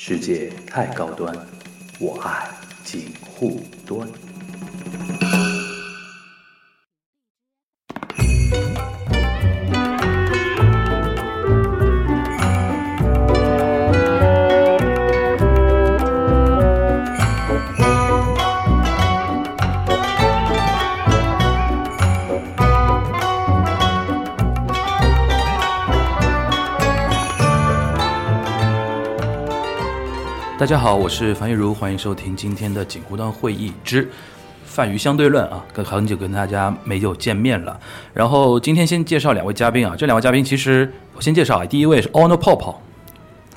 世界太高端，我爱锦护端。家好，我是樊玉茹，欢迎收听今天的锦湖端会议之泛娱相对论啊，跟很久跟大家没有见面了。然后今天先介绍两位嘉宾啊，这两位嘉宾其实我先介绍啊，第一位是 Ono 泡泡，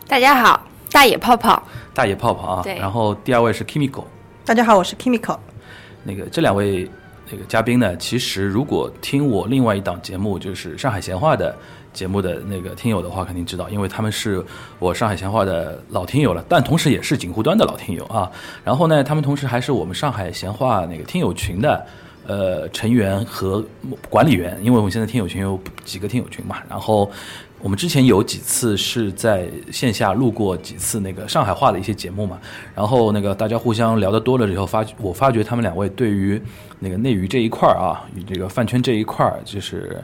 大家好，大野泡泡，大野泡泡啊，对然后第二位是 Kimiko，大家好，我是 Kimiko。那个这两位那个嘉宾呢，其实如果听我另外一档节目，就是上海闲话的节目的那个听友的话，肯定知道，因为他们是我上海闲话的老听友了，但同时也是锦湖端的老听友啊。然后呢，他们同时还是我们上海闲话那个听友群的。呃，成员和管理员，因为我们现在听友群有几个听友群嘛，然后我们之前有几次是在线下录过几次那个上海话的一些节目嘛，然后那个大家互相聊得多了之后，发我发觉他们两位对于那个内娱这一块儿啊，与这个饭圈这一块儿，就是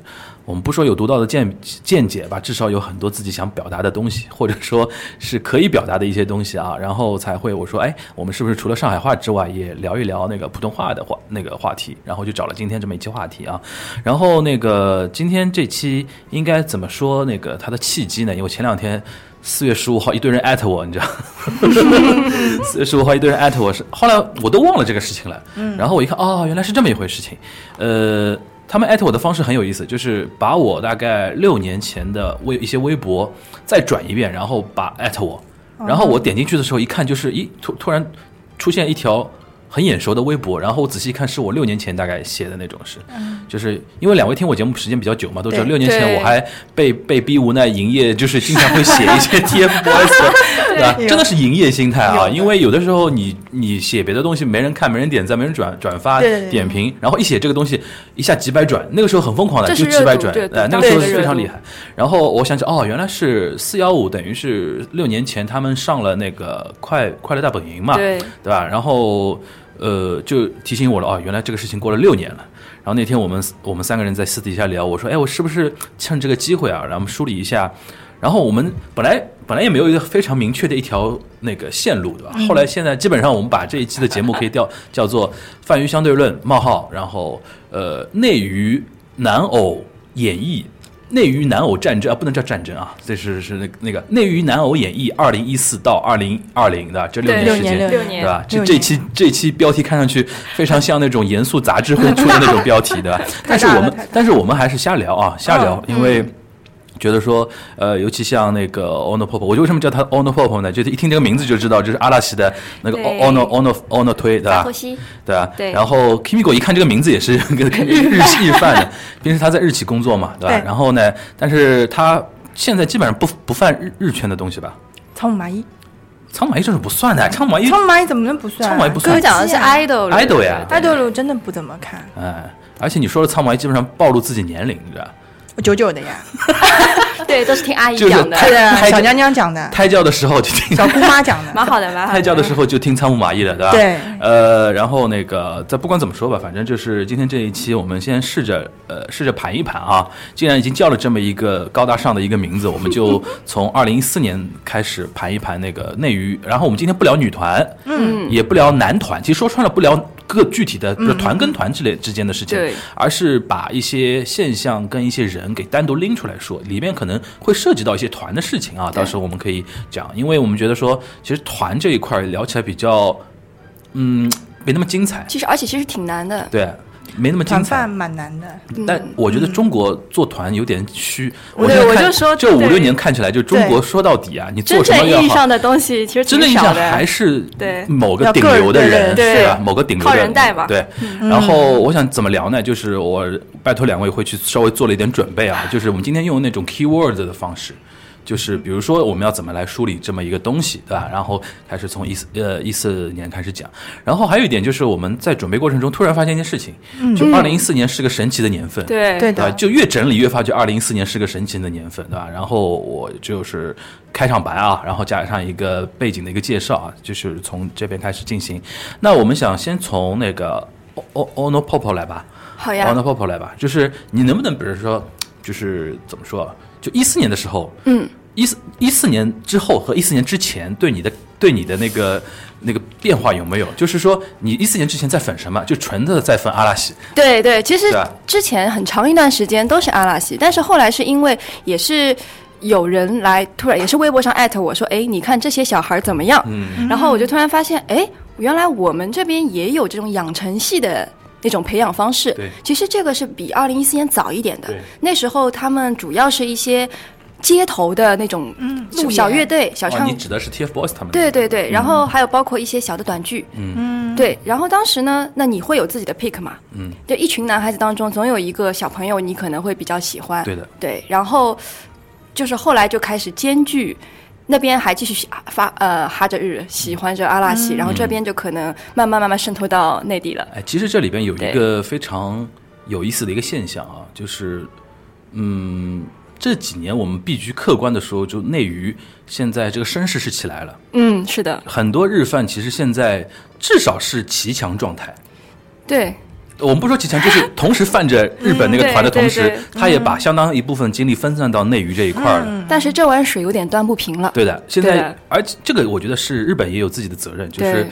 我们不说有独到的见见解吧，至少有很多自己想表达的东西，或者说是可以表达的一些东西啊，然后才会我说，哎，我们是不是除了上海话之外，也聊一聊那个普通话的话那个话题？然后就找了今天这么一期话题啊，然后那个今天这期应该怎么说那个它的契机呢？因为前两天。四月十五号，一堆人艾特我，你知道？四月十五号，一堆人艾特我是，后来我都忘了这个事情了。嗯，然后我一看，哦，原来是这么一回事情。呃，他们艾特我的方式很有意思，就是把我大概六年前的微一些微博再转一遍，然后把艾特我，然后我点进去的时候一看，就是一突突然出现一条。很眼熟的微博，然后我仔细看，是我六年前大概写的那种是，就是因为两位听我节目时间比较久嘛，都知道六年前我还被被逼无奈营业，就是经常会写一些 TFBOYS，对吧？真的是营业心态啊，因为有的时候你你写别的东西没人看、没人点赞、没人转转发、点评，然后一写这个东西一下几百转，那个时候很疯狂的，就几百转，对呃，那个时候是非常厉害。然后我想起哦，原来是四幺五，等于是六年前他们上了那个快快乐大本营嘛，对。对吧？然后呃，就提醒我了哦，原来这个事情过了六年了。然后那天我们我们三个人在私底下聊，我说，哎，我是不是趁这个机会啊，然后我们梳理一下。然后我们本来本来也没有一个非常明确的一条那个线路，对吧？后来现在基本上我们把这一期的节目可以叫 叫做“泛娱相对论”冒号，然后呃内娱男偶演绎。内娱男偶战争啊，不能叫战争啊，这是是那那个内娱男偶演绎，二零一四到二零二零的这六年时间，六年六年对吧？这这期这期标题看上去非常像那种严肃杂志会出的那种标题，对吧？但是我们但是我们还是瞎聊啊，瞎聊，嗯因为。觉得说，呃，尤其像那个 Ono Pop，我就为什么叫他 Ono Pop 呢？就是一听这个名字就知道，就是阿拉西的那个对 Ono Ono Ono 推，对吧？对吧？对然后 Kimiko 一看这个名字也是 跟跟日系范的，平时他在日企工作嘛，对吧？对然后呢，但是他现在基本上不不犯日日圈的东西吧？仓木麻衣，苍马一这是不算的，苍马一苍木麻衣怎么能不算、啊？苍木麻衣不算哥讲的是 idol idol 呀对 idol 真的不怎么看，哎，而且你说的苍麻衣基本上暴露自己年龄，你知道九九的呀，对，都是听阿姨讲的，太对啊，小娘娘讲的，胎教的时候就听小姑妈讲的，蛮好的，蛮好的。胎教的时候就听仓木麻衣的，对吧？对呃，然后那个，再不管怎么说吧，反正就是今天这一期，我们先试着呃试着盘一盘啊。既然已经叫了这么一个高大上的一个名字，我们就从二零一四年开始盘一盘那个内娱。然后我们今天不聊女团，嗯，也不聊男团，其实说穿了不聊各具体的，比如团跟团之类之间的事情，对而是把一些现象跟一些人给单独拎出来说，里面可能会涉及到一些团的事情啊，到时候我们可以讲，因为我们觉得说，其实团这一块聊起来比较，嗯，没那么精彩，其实而且其实挺难的，对，没那么精彩。蛮难的。但我觉得中国做团有点虚，对现在看我就说对这五六年看起来，就中国说到底啊，你做真什么要好正意义上，的东西其实真正意义。还是对某个顶流的人，对？某个顶流的靠人对。然后我想怎么聊呢？就是我拜托两位会去稍微做了一点准备啊，就是我们今天用那种 keyword 的方式。就是比如说我们要怎么来梳理这么一个东西，对吧？然后开始从一四呃一四年开始讲，然后还有一点就是我们在准备过程中突然发现一件事情，就二零一四年是个神奇的年份，对。对啊，的，就越整理越发觉二零一四年是个神奇的年份，对吧？然后我就是开场白啊，然后加上一个背景的一个介绍啊，就是从这边开始进行。那我们想先从那个 O O Ono Popo 来吧。好呀，Ono Popo 来吧，就是你能不能比如说，就是怎么说啊？就一四年的时候，嗯，一四一四年之后和一四年之前对你的对你的那个那个变化有没有？就是说你一四年之前在粉什么？就纯的在粉阿拉西，对对，其实之前很长一段时间都是阿拉西，但是后来是因为也是有人来突然也是微博上艾特我说，哎，你看这些小孩怎么样？嗯，然后我就突然发现，哎，原来我们这边也有这种养成系的。那种培养方式，对。其实这个是比二零一四年早一点的。那时候他们主要是一些街头的那种路演小乐队、小哦，唱你指的是 TFBOYS 他们？对对对，然后还有包括一些小的短剧，嗯。对，然后当时呢，那你会有自己的 pick 嘛？嗯，就一群男孩子当中，总有一个小朋友你可能会比较喜欢，对的，对，然后就是后来就开始兼具。那边还继续发呃哈着日喜欢着阿拉西，然后这边就可能慢慢慢慢渗透到内地了。哎，其实这里边有一个非常有意思的一个现象啊，就是，嗯，这几年我们必须客观的说，就内娱现在这个声势是起来了，嗯，是的，很多日饭其实现在至少是骑墙状态。对我们不说齐强，就是同时泛着日本那个团的同时，他也把相当一部分精力分散到内娱这一块儿了。但是这碗水有点端不平了。对的，现在而且这个我觉得是日本也有自己的责任，就是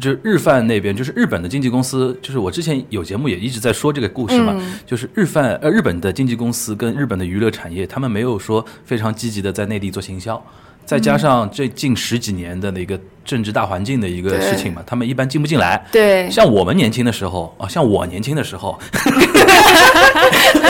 就是日饭那边，就是日本的经纪公司，就是我之前有节目也一直在说这个故事嘛，嗯就是日饭呃日本的经纪公司跟日本的娱乐产业，他们没有说非常积极的在内地做行销。再加上这近十几年的那个政治大环境的一个事情嘛，他们一般进不进来。对，像我们年轻的时候啊，像我年轻的时候，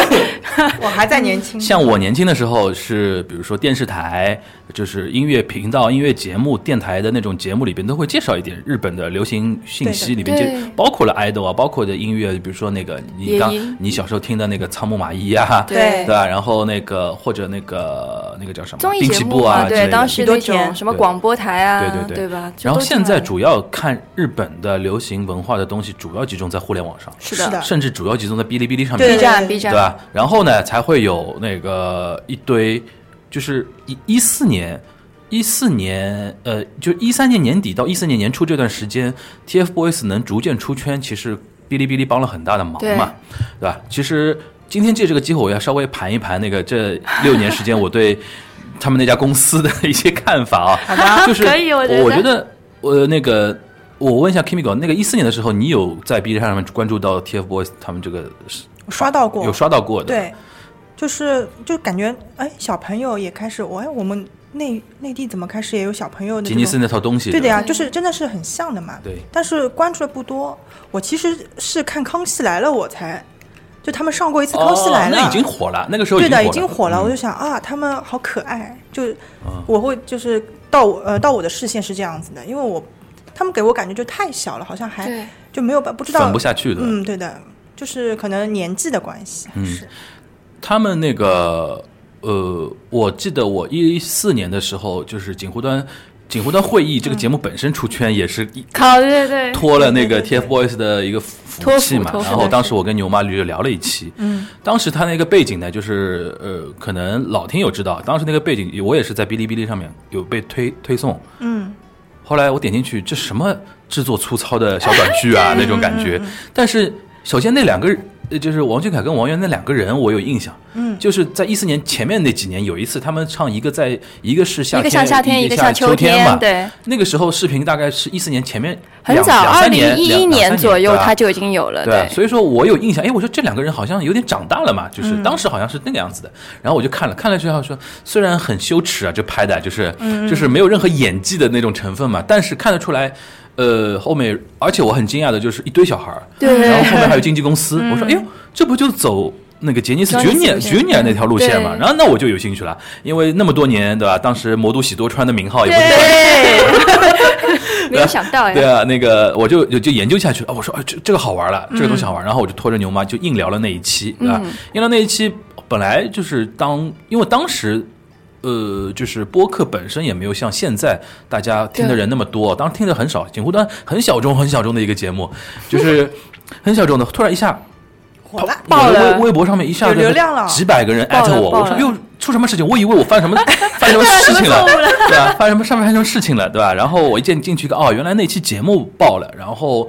我还在年轻，像我年轻的时候是，比如说电视台，就是音乐频道、音乐节目、电台的那种节目里边都会介绍一点日本的流行信息，里边就包括了 idol 啊，包括的音乐，比如说那个你刚你小时候听的那个仓木麻衣啊，对。对吧？然后那个或者那个那个叫什么综艺滨崎节目啊，对，步啊对当时那宇多种什么广播台啊，对对对。吧？然后现在主主要看日本的流行文化的东西，主要集中在互联网上，是是的。甚至主要集中在哔哩哔哩上面。对 B 站 B 站。对吧？然后呢，才会有那个一堆，就是一一四年，一四年，呃，就一三年年底到一四年年初这段时间，TFBOYS 能逐渐出圈，其实哔哩哔哩帮了很大的忙嘛，对吧？其实今天借这个机会，我要稍微盘一盘那个这六年时间我对他们那家公司的一些看法啊。好吧？就是我觉得我那个。我问一下 Kimiko，那个一四年的时候，你有在 B 站上面关注到 TFBOYS 他们这个我刷到过，有刷到过的？对，就是就感觉哎，小朋友也开始，我哎，我们内内地怎么开始也有小朋友吉尼斯那套东西。对的呀，对就是真的是很像的嘛。对但是关注的不多。我其实是看《康熙来了》，我才就他们上过一次《康熙来了》哦那已经火了，那个时候对的，已已经火了。嗯我就想啊，他们好可爱，就我会就是到我呃到我的视线是这样子的，因为我他们给我感觉就太小了，好像还就没有办不知道粉不下去的。嗯，对的，就是可能年纪的关系，嗯。他们那个呃，我记得我一四年的时候，就是锦湖端锦湖端会议这个节目本身出圈也是一考对对托了那个 TFBOYS 的一个福气嘛。然后当时我跟牛妈驴就聊了一期，嗯，当时他那个背景呢，就是呃，可能老听友知道，当时那个背景我也是在哔哩哔哩上面有被推推送，嗯，后来我点进去，这什么制作粗糙的小短剧啊，那种感觉。但是首先那两个，呃就是王俊凯跟王源那两个人，我有印象。嗯，就是在一四年前面那几年，有一次他们唱一个在一个是夏天，一个像夏天，一个像像秋天嘛。对，那个时候视频大概是一四年前面很早，二零一一两两三左右他就已经有了，对啊，所以说我有印象，哎，我说这两个人好像有点长大了嘛，就是当时好像是那个样子的。然后我就看了看了之后说，虽然很羞耻啊，这拍的就是就是没有任何演技的那种成分嘛，但是看得出来。呃，后面而且我很惊讶的就是一堆小孩儿，对然后后面还有经纪公司，我说，哎呦，这不就走那个杰尼斯 Junior 那条路线嘛？然后那我就有兴趣了，因为那么多年，对吧？当时魔都喜多川的名号也不是对，没有想到呀，对啊，那个我就就就研究下去了。啊我说哎，这这个好玩了，这个东西好玩。然后我就拖着牛妈就硬聊了那一期，对吧？硬聊那一期本来就是当，因为当时呃，就是播客本身也没有像现在大家听的人那么多，当时听的很少，锦湖端很小众、很小众的一个节目，就是很小众的，突然一下火了，爆了微微博上面一下子流量了几百个人艾特我，我说又出什么事情？我以为我犯什么 犯什么事情了，对吧？犯什么上面发生什么事情了，对吧？然后我一进进去一个，哦，原来那期节目爆了，然后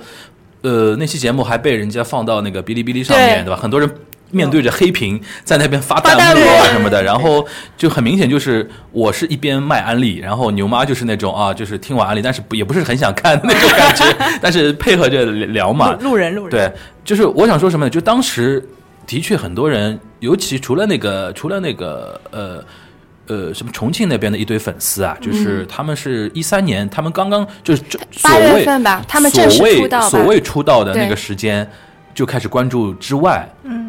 呃那期节目还被人家放到那个哔哩哔哩上面，对对吧？很多人。面对着黑屏在那边发弹幕啊什么的，然后就很明显就是我是一边卖安利，然后牛妈就是那种啊，就是听完安利，但是不也不是很想看的那种感觉，但是配合着聊嘛，路路人路人，对，就是我想说什么呢？就当时的确很多人，尤其除了那个除了那个呃呃什么重庆那边的一堆粉丝啊，就是他们是一三年，他们刚刚就是这所八月谓份吧他们正式所谓出道所谓出道的那个时间就开始关注之外，嗯，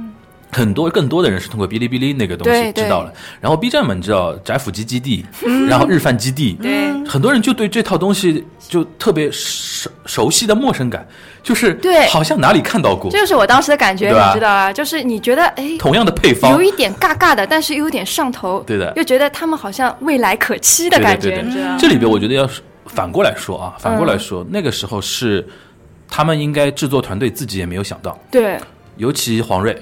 很多更多的人是通过哔哩哔哩那个东西知道了，然后 B 站嘛，你知道宅腐基基地，然后日饭基地，对。很多人就对这套东西就特别熟熟悉的陌生感，就是对。好像哪里看到过这，就是我当时的感觉，你知道啊？就是你觉得哎，同样的配方。有，一点尬尬的，但是又有点上头，对的。又觉得他们好像未来可期的对感觉，对对对你知道吗？这里边我觉得要是反过来说啊，反过来说，嗯那个时候是他们应该制作团队自己也没有想到，对，尤其黄睿。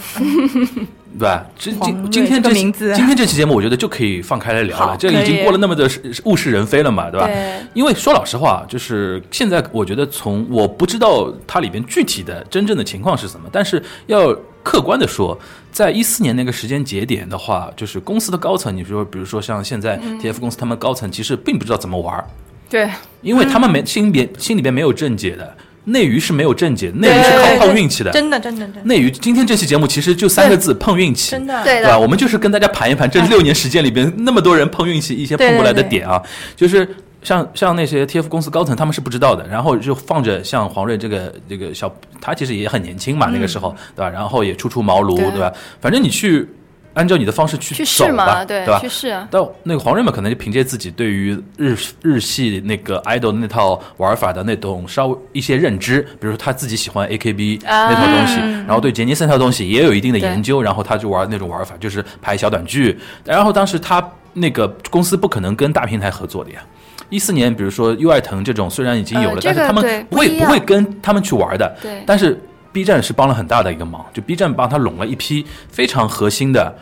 对吧？这今今天这期今天这期节目，我觉得就可以放开来聊了。这已经过了那么的物是人非了嘛，对吧？对因为说老实话，就是现在我觉得从我不知道它里边具体的真正的情况是什么，但是要客观的说，在一四年那个时间节点的话，就是公司的高层，你说比如说像现在嗯 TF 公司他们高层其实并不知道怎么玩儿，对，因为他们没心里边心里边没有正解的，内娱是没有正解，内娱是靠碰运气的。真的真的真的内娱今天这期节目其实就三个字：碰运气。真的对对吧？我们就是跟大家盘一盘这六年时间里边那么多人碰运气，一些碰过来的点啊，就是像像那些 TF 公司高层他们是不知道的，然后就放着像黄睿这个这个小，他其实也很年轻嘛，那个时候对吧？然后也初出茅庐，对对吧？反正你去按照你的方式去去走吧，试嘛，对吧去？试啊，但那个黄睿们可能就凭借自己对于日日系那个 idol 那套玩法的那种稍微一些认知，比如说他自己喜欢 AKB 啊那套东西，然后对杰尼斯那套东西也有一定的研究，然后他就玩那种玩法，就是拍小短剧。然后当时他那个公司不可能跟大平台合作的呀。一四年，比如说优爱腾这种虽然已经有了，但是他们不会不会跟他们去玩的。对但是 B 站是帮了很大的一个忙，就 B 站帮他拢了一批非常核心的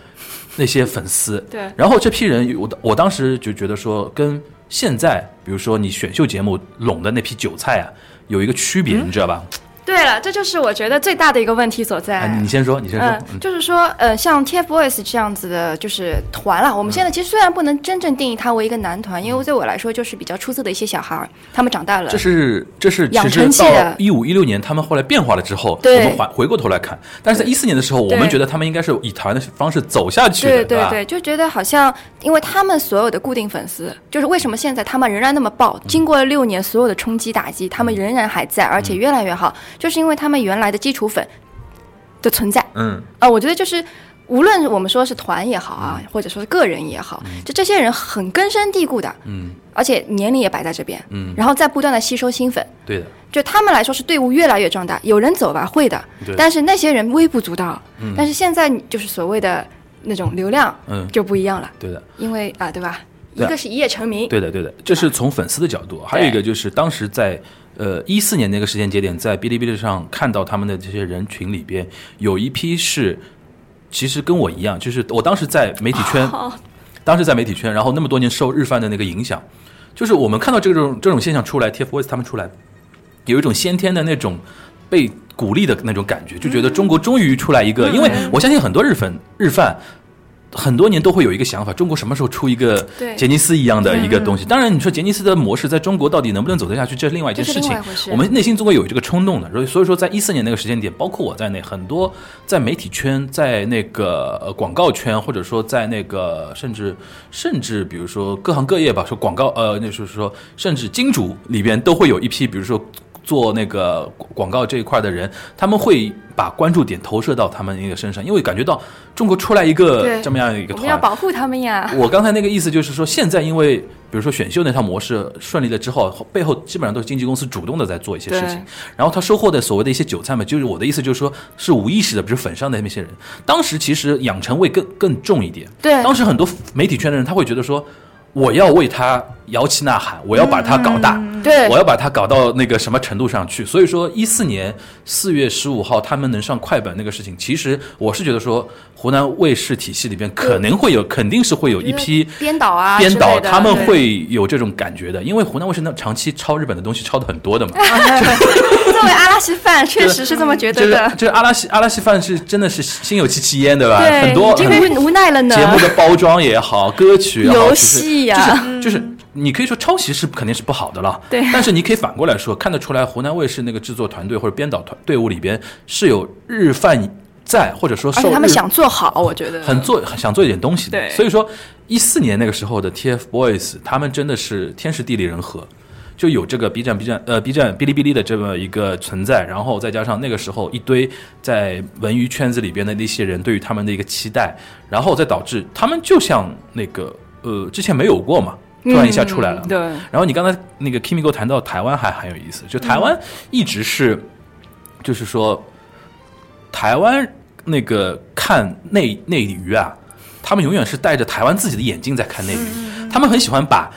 那些粉丝。对然后这批人，我我当时就觉得说，跟现在比如说你选秀节目拢的那批韭菜啊，有一个区别，你知道吧？对了，这就是我觉得最大的一个问题所在。啊，你先说，你先说。嗯，就是说，呃，像 TFBOYS 这样子的，就是团了。我们现在其实虽然不能真正定义它为一个男团，因为对我来说就是比较出色的一些小孩儿，他们长大了这。是这是养成系的到一五一六年他们后来变化了之后，我们回回过头来看，但是在一四年的时候，我们觉得他们应该是以团的方式走下去？对对对，就觉得好像，因为他们所有的固定粉丝，就是为什么现在他们仍然那么爆，经过了六年所有的冲击打击，他们仍然还在，而且越来越好，就是因为他们原来的基础粉的存在。嗯，啊，我觉得就是无论我们说是团也好啊，或者说是个人也好，就这些人很根深蒂固的，嗯，而且年龄也摆在这边，嗯。然后再不断的吸收新粉，对的，就他们来说是队伍越来越壮大，有人走吧会的。对，但是那些人微不足道，嗯。但是现在就是所谓的那种流量，嗯。就不一样了，对的。因为啊，对吧？一个是一夜成名，对的，对的，这是从粉丝的角度，还有一个就是当时在呃一四年那个时间节点，在哔哩哔哩上看到他们的这些人群里边，有一批是其实跟我一样，就是我当时在媒体圈，哦 当时在媒体圈，然后那么多年受日饭的那个影响，就是我们看到这种这种现象出来，TFBOYS 他们出来，有一种先天的那种被鼓励的那种感觉，就觉得中国终于出来一个，因为我相信很多日粉日饭。很多年都会有一个想法，中国什么时候出一个对杰尼斯一样的一个东西？当然，你说杰尼斯的模式在中国到底能不能走得下去，这是另外一件事情。我们内心总会有这个冲动的，所以所以说，在一四年那个时间点，包括我在内，很多在媒体圈、在那个呃广告圈，或者说在那个甚至甚至比如说各行各业吧，说广告呃，那就是说甚至金主里边都会有一批，比如说做那个广广告这一块的人，他们会把关注点投射到他们那个身上，因为感觉到中国出来一个这么样一个团我们要，保护他们呀。我刚才那个意思就是说，现在因为比如说选秀那套模式顺利了之后，背后基本上都是经纪公司主动的在做一些事情，然后他收获的所谓的一些韭菜们，就是我的意思就是说是无意识的，比如粉上的那些人，当时其实养成味更更重一点。对。当时很多媒体圈的人他会觉得说，我要为他摇旗呐喊，我要把他搞大。对我要把它搞到那个什么程度上去。所以说，一四年四月十五号他们能上快本那个事情，其实我是觉得说，湖南卫视体系里边可能会有，肯定是会有一批编导啊编导，他们会有这种感觉的，因为湖南卫视那长期抄日本的东西抄的很多的嘛。作为阿拉西饭，确实是这么觉得的。就是阿拉西阿拉西饭是真的是心有戚戚焉，对吧？对，很多已经很无无奈了呢。节目的包装也好，歌曲也好，游戏呀就是就是你可以说抄袭是肯定是不好的了，对但是你可以反过来说，看得出来湖南卫视那个制作团队或者编导团队伍里边是有日饭在，或者说受而且他们想做好，我觉得很做很想做一点东西的。对所以说一四年那个时候的 TFBOYS，他们真的是天时地利人和。就有这个 B 站、B 站呃 B 站、哔哩哔哩的这么一个存在，然后再加上那个时候一堆在文娱圈子里边的那些人对于他们的一个期待，然后再导致他们就像那个呃之前没有过嘛，突然一下出来了。嗯对然后你刚才那个 Kimi 给我谈到台湾还很有意思，就台湾一直是，就是说，台湾那个看内内娱啊，他们永远是戴着台湾自己的眼镜在看内娱，他们很喜欢把。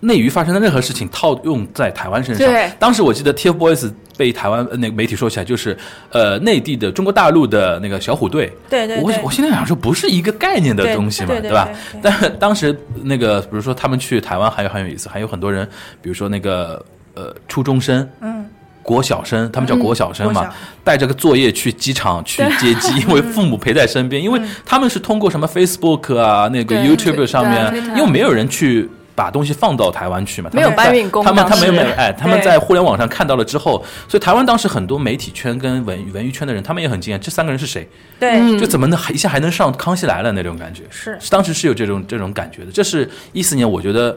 内娱发生的任何事情套用在台湾身上。对当时我记得 TFBOYS 被台湾呃那个媒体说起来，就是呃内地的中国大陆的那个小虎队。我对对对我现在想说，不是一个概念的东西嘛，对对吧？但是当时那个，比如说他们去台湾，还有很有意思，还有很多人，比如说那个呃初中生，嗯，国小生，他们叫国小生嘛，带着个作业去机场去接机，因为父母陪在身边，因为他们是通过什么 Facebook 啊、那个 YouTube 上面，因为没有人去。把东西放到台湾去嘛？没有搬运工他们他们没有哎，他们在互联网上看到了之后，所以台湾当时很多媒体圈跟文文娱圈的人，他们也很惊讶，这三个人是谁？对，嗯就怎么能一下还能上《康熙来了》那种感觉？是当时是有这种这种感觉的。这是一四年，我觉得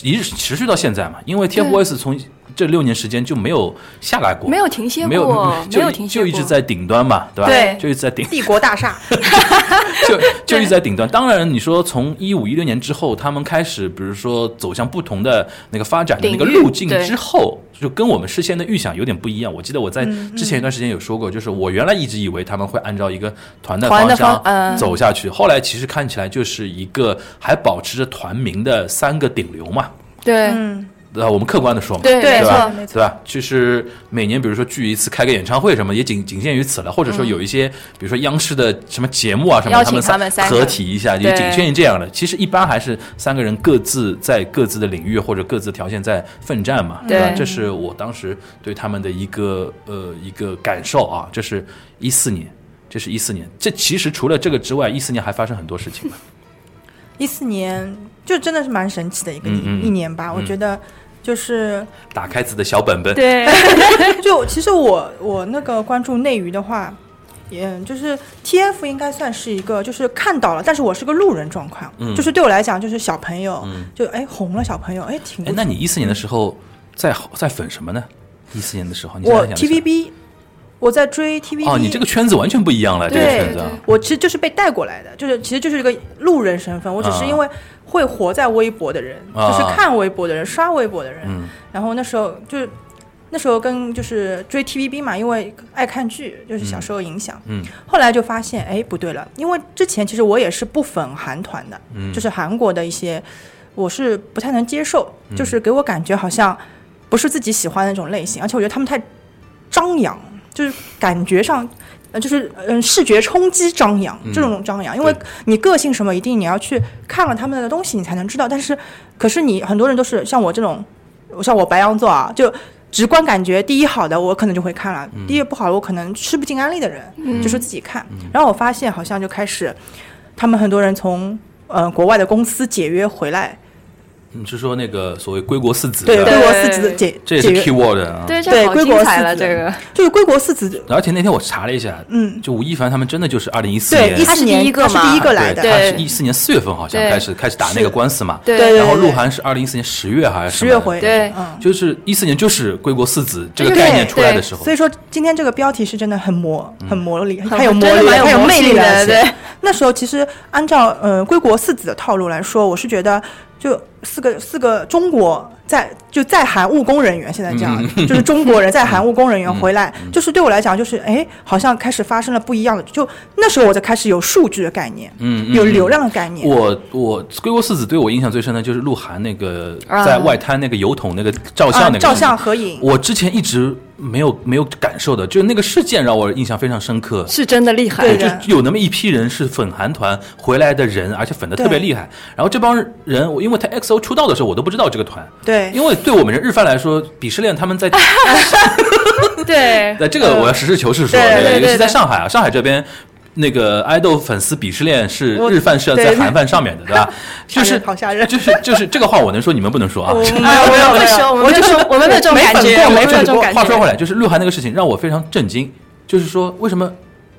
一直持续到现在嘛，因为 TFBOYS 从这六年时间就没有下来过，没有停歇没有过，没有停歇过，就一直在顶端嘛，对吧？对。就一直在顶，帝国大厦，就 就一直在顶端。当然，你说从一五一六年之后，他们开始，比如说走向不同的那个发展的那个路径之后，就跟我们事先的预想有点不一样。我记得我在嗯之前一段时间有说过，就是我原来一直以为他们会按照一个团的方向走下去，后来其实看起来就是一个还保持着团名的三个顶流嘛。对。嗯，呃，我们客观的说嘛，对对吧没错没？错对吧？就是每年，比如说聚一次，开个演唱会什么，也仅仅限于此了。或者说有一些，比如说央视的什么节目啊什么，嗯邀请他们三合体一下，也仅限于这样的。其实一般还是三个人各自在各自的领域或者各自条件在奋战嘛，对吧？这是我当时对他们的一个呃一个感受啊。这是一四年，这是一四年。这其实除了这个之外，一四年还发生很多事情嘛。一四年就真的是蛮神奇的一个一嗯嗯一年吧，我觉得就是打开自己的小本本，对，就其实我我那个关注内娱的话，嗯，就是 TF 应该算是一个，就是看到了，但是我是个路人状况，嗯。就是对我来讲，就是小朋友，嗯。就哎红了，小朋友哎挺。，哎那你一四年的时候在在粉什么呢？一四年的时候，你想我 TVB，我在追 TVB。哦，你这个圈子完全不一样了，这个对圈子啊。我其实就是被带过来的，就是其实就是一个路人身份，我只是因为会活在微博的人，啊就是看微博的人，刷微博的人，嗯然后那时候就是那时候跟就是追 TVB 嘛，因为爱看剧，就是小时候影响。嗯后来就发现，哎，不对了，因为之前其实我也是不粉韩团的，嗯就是韩国的一些，我是不太能接受，就是给我感觉好像不是自己喜欢的那种类型，而且我觉得他们太张扬，就是感觉上。呃，就是嗯，视觉冲击张扬嗯这种张扬，因为你个性什么，一定你要去看了他们的东西，你才能知道。但是，可是你很多人都是像我这种，像我白羊座啊，就直观感觉第一好的我可能就会看了，嗯第一不好的我可能吃不进安利的人，嗯就是自己看。然后我发现好像就开始，他们很多人从呃国外的公司解约回来，你是说那个所谓归国四子？对吧归国四子这也是，keyword 啊。对，对这好归国精彩了，四子。这个。就是归国四子，而且那天我查了一下，嗯，就吴亦凡他们真的就是二零一四对，年。一，他是四年第一个是第一个来的，对，他是对。一四年四月份好像开始开始打那个官司嘛，对。对然后鹿晗是二零一四年十月还是什么？十月回，对。嗯。就是一四年就是归国四子这个概念出来的时候。所，以说今天这个标题是真的很魔，很魔力，很很有魔力，真的蛮有很有魅力的。对。那时候其实按照呃归国四子的套路来说，我是觉得就四个四个中国在就在韩务工人员，现在这样、就是中国人在韩务工人员回来，就是对我来讲就是哎，好像开始发生了不一样的，就那时候我才开始有数据的概念，嗯嗯有流量的概念。我我归国四子对我印象最深的就是鹿晗那个啊在外滩那个油桶那个照相那个、啊照相合影。我之前一直没有没有感受的，就是那个事件让我印象非常深刻。是真的厉害。对就有那么一批人是粉韩团回来的人，而且粉的特别厉害。然后这帮人，我因为他 XO 出道的时候，我都不知道这个团。对因为对我们日饭来说，鄙视链他们在 对那这个我要实事求是说，对对尤其对对在上海啊，上海这边。那个爱豆粉丝鄙视链是日饭是要在韩饭上面的，对吧？就是好吓人就是就是这个话我能说，你们不能说啊。我 哎我们会说，我就没有我们没有这种感觉，没有这种感觉。话说回来，就是鹿晗那个事情让我非常震惊，就是说为什么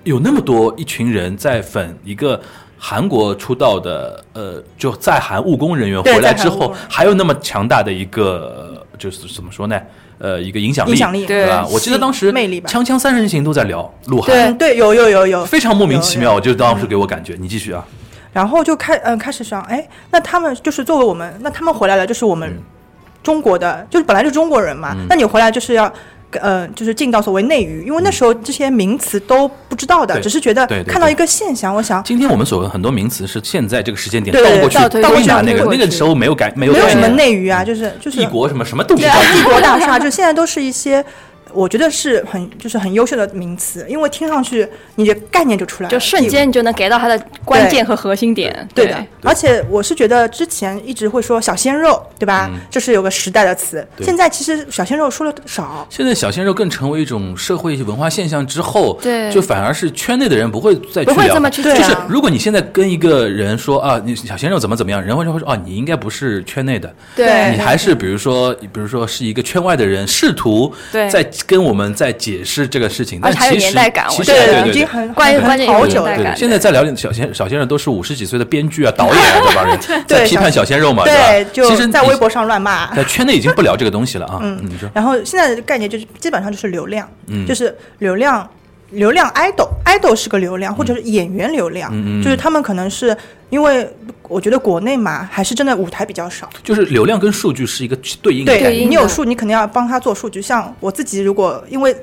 有那么多一群人在粉一个韩国出道的呃，就在韩务工人员回来之后还有那么强大的一个呃就是怎么说呢？呃，一个影响力，影响力对吧？我记得当时魅力吧锵锵三人行都在聊鹿晗，对嗯对，有有有有，非常莫名其妙，就当时给我感觉。你继续啊，然后就开嗯、开始想，哎，那他们就是作为我们，那他们回来了，就是我们嗯中国的，就是本来就中国人嘛，那你回来就是要。呃，就是进到所谓内娱，因为那时候这些名词都不知道的，对只是觉得看到一个现象，我想今天我们所谓很多名词是现在这个时间点倒过去倒推归纳那个那个时候没有改没有没有什么内娱啊，就是就是帝国什么什么都不知对道啊，帝国大 厦，就现在都是一些，我觉得是很就是很优秀的名词，因为听上去你的概念就出来了，就瞬间你就能给到它的关键和核心点。对的，而且我是觉得之前一直会说小鲜肉，对吧？这是有个时代的词。现在其实小鲜肉说的少，现在小鲜肉更成为一种社会文化现象之后，对。就反而是圈内的人不会再去不会聊就这么去就是如果你现在跟一个人说啊，你小鲜肉怎么怎么样，人会就会说啊，你应该不是圈内的，对。你还是比如说，比如说是一个圈外的人，试图对。在跟我们在解释这个事情，但其实年代感其我觉得实对对对。已经很关于很关键好久了。现在在聊小鲜小鲜肉都是五十几岁的编剧啊、导演啊这帮人在对批判小鲜肉嘛，对，吧？就其实在微博上乱骂。在圈内已经不聊这个东西了啊。嗯，你说，然后现在的概念就是基本上就是流量，嗯就是流量。流量 idol idol 是个流量，或者是演员流量，嗯嗯就是他们可能是因为我觉得国内嘛，还是真的舞台比较少。就是流量跟数据是一个对应的对你有数，你肯定要帮他做数据。像我自己，如果因为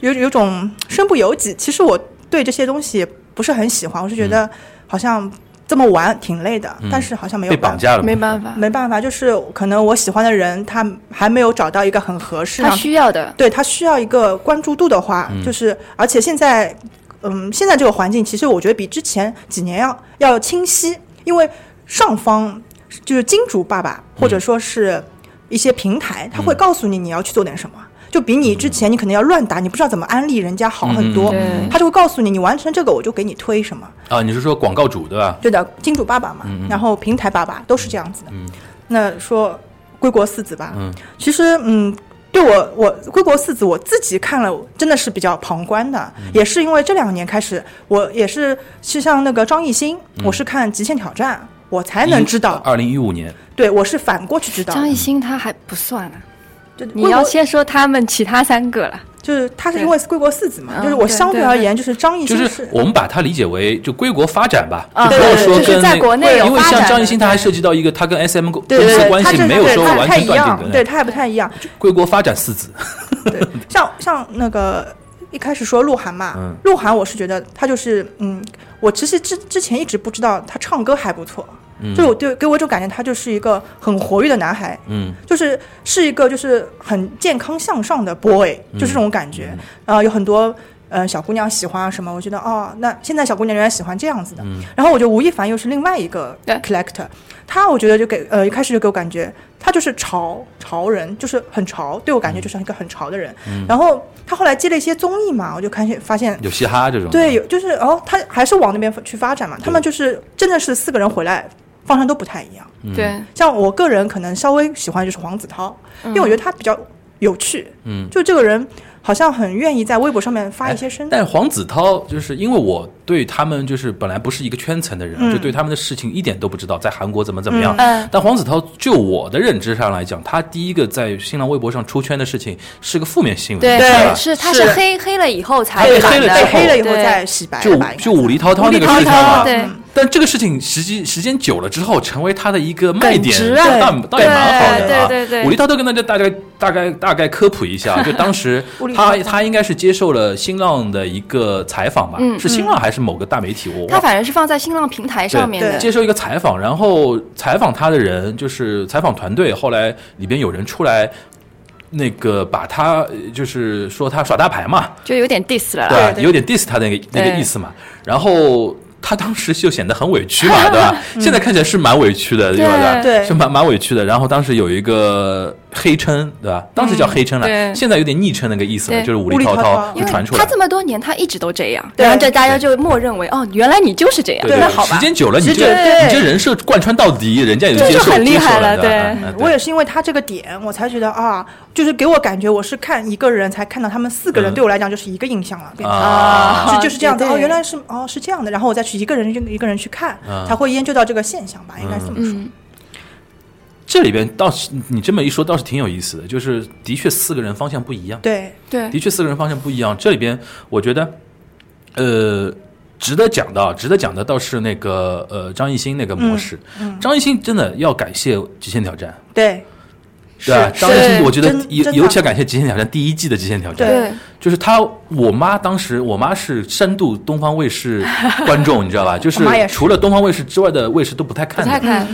有有种身不由己，其实我对这些东西不是很喜欢，我是觉得好像这么玩挺累的，但是好像没有嗯被办法。绑架了，没办法，没办法，就是可能我喜欢的人，他还没有找到一个很合适他需要的。对他需要一个关注度的话，嗯就是而且现在，嗯，现在这个环境，其实我觉得比之前几年要要清晰，因为上方就是金主爸爸或者说是一些平台，他会告诉你你要去做点什么。就比你之前你可能要乱打，你不知道怎么安利人家好很多，嗯他就会告诉你，你完成这个我就给你推什么。啊，你是说广告主对吧？对的，金主爸爸嘛，嗯然后平台爸爸都是这样子的。那说归国四子吧，嗯其实嗯，对我我归国四子我自己看了真的是比较旁观的，嗯也是因为这两年开始，我也是是像那个张艺兴，嗯我是看《极限挑战》。我才能知道，二零一五年，对我是反过去知道。张艺兴他还不算啊，就你要先说他们其他三个了。就是他是因为是归国四子嘛，嗯就是我相对而言，就是张艺兴就是我们把它理解为就归国发展吧，啊就不要对就是说跟在国内因为像张艺兴，他还涉及到一个他跟 S M 公司关系他没有说完他不太一全断尽，样对他也不太一样。归国发展四子，对，像像那个一开始说鹿晗嘛，嗯。鹿晗我是觉得他就是嗯，我其实之之前一直不知道他唱歌还不错，就是我对给我一种感觉，他就是一个很活跃的男孩，嗯就是是一个就是很健康向上的 boy，就是这种感觉。呃，有很多呃小姑娘喜欢啊什么，我觉得哦，那现在小姑娘原来喜欢这样子的。然后我觉得吴亦凡又是另外一个对 collector，他我觉得就给呃一开始就给我感觉他就是潮潮人，就是很潮，对我感觉就是一个很潮的人。然后他后来接了一些综艺嘛，我就看见发现。有嘻哈这种，对，有就是哦，他还是往那边去发展嘛。他们就是真的是四个人回来，方向都不太一样。对，像我个人可能稍微喜欢就是黄子韬，因为我觉得他比较有趣，嗯，就这个人好像很愿意在微博上面发哎一些声。但黄子韬就是因为我对他们就是本来不是一个圈层的人，嗯就对他们的事情一点都不知道，在韩国怎么怎么样。嗯。但黄子韬就我的认知上来讲，他第一个在新浪微博上出圈的事情是个负面新闻，对是是他是是。黑黑了以后才被黑了之后黑了以后再洗白就就武力滔滔那个事情嘛，但这个事情时间时间久了之后，成为他的一个卖点，倒倒也蛮好的啊。对对对。对武力涛都跟大家大概大概大概科普一下，就当时 他他应该是接受了新浪的一个采访吧，嗯是新浪还是某个大媒体？我。他反正是放在新浪平台上面的，接受一个采访，然后采访他的人就是采访团队，后来里边有人出来，那个把他呃就是说他耍大牌嘛，就有点 diss 了。对有点 diss 他那个那个意思嘛。然后他当时就显得很委屈嘛，对吧？现在看起来是蛮委屈的，对吧？嗯对对是蛮蛮委屈的。然后当时有一个黑称，对吧？当时叫黑称了，现在有点昵称那个意思了，就是武力武力涛涛涛涛因为就传出来他。这么多年，他一直都这样，对然后这大家就默认为哦，原来你就是这样，对好吧时。间久了，你时这你这人设贯穿到底，人家也就很厉害了对我也是因为他这个点，我才觉得啊，就是给我感觉我是看一个人才看到他们四个人，嗯对我来讲就是一个印象了，变成。啊，就就是这样子对对哦，原来是哦是这样的，然后我再去一个人一个人去看，嗯才会研究到这个现象吧，应该这么说。嗯，这里边倒是你这么一说，倒是挺有意思的，就是的确四个人方向不一样。对，对的确四个人方向不一样。这里边我觉得，呃，值得讲的，值得讲的倒是那个呃张艺兴那个模式。张艺兴真的要感谢《极限挑战》，对，对吧？是张艺兴，是我觉得尤尤其要感谢《极限挑战》第一季的《极限挑战》，对就是他，我妈当时，我妈是深度东方卫视观众，你知道吧？就是除了东方卫视之外的卫视都不太看的。太看，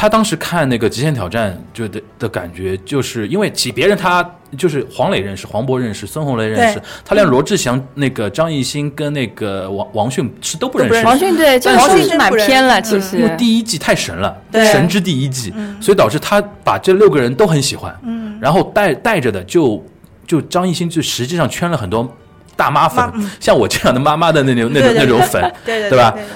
他当时看那个《极限挑战》就的的感觉，就是因为其别人他就是黄磊认识，黄渤认识，孙红雷认识，他连罗志祥、那个张艺兴跟那个王王迅是都不认识。王迅对，这但是王迅是蛮偏了，其嗯实。因为第一季太神了，对。神之第一季，所以导致他把这六个人都很喜欢，嗯。然后带带着的就就张艺兴就实际上圈了很多大妈粉像我这样的妈妈的那种那种那种粉，对对对吧？对对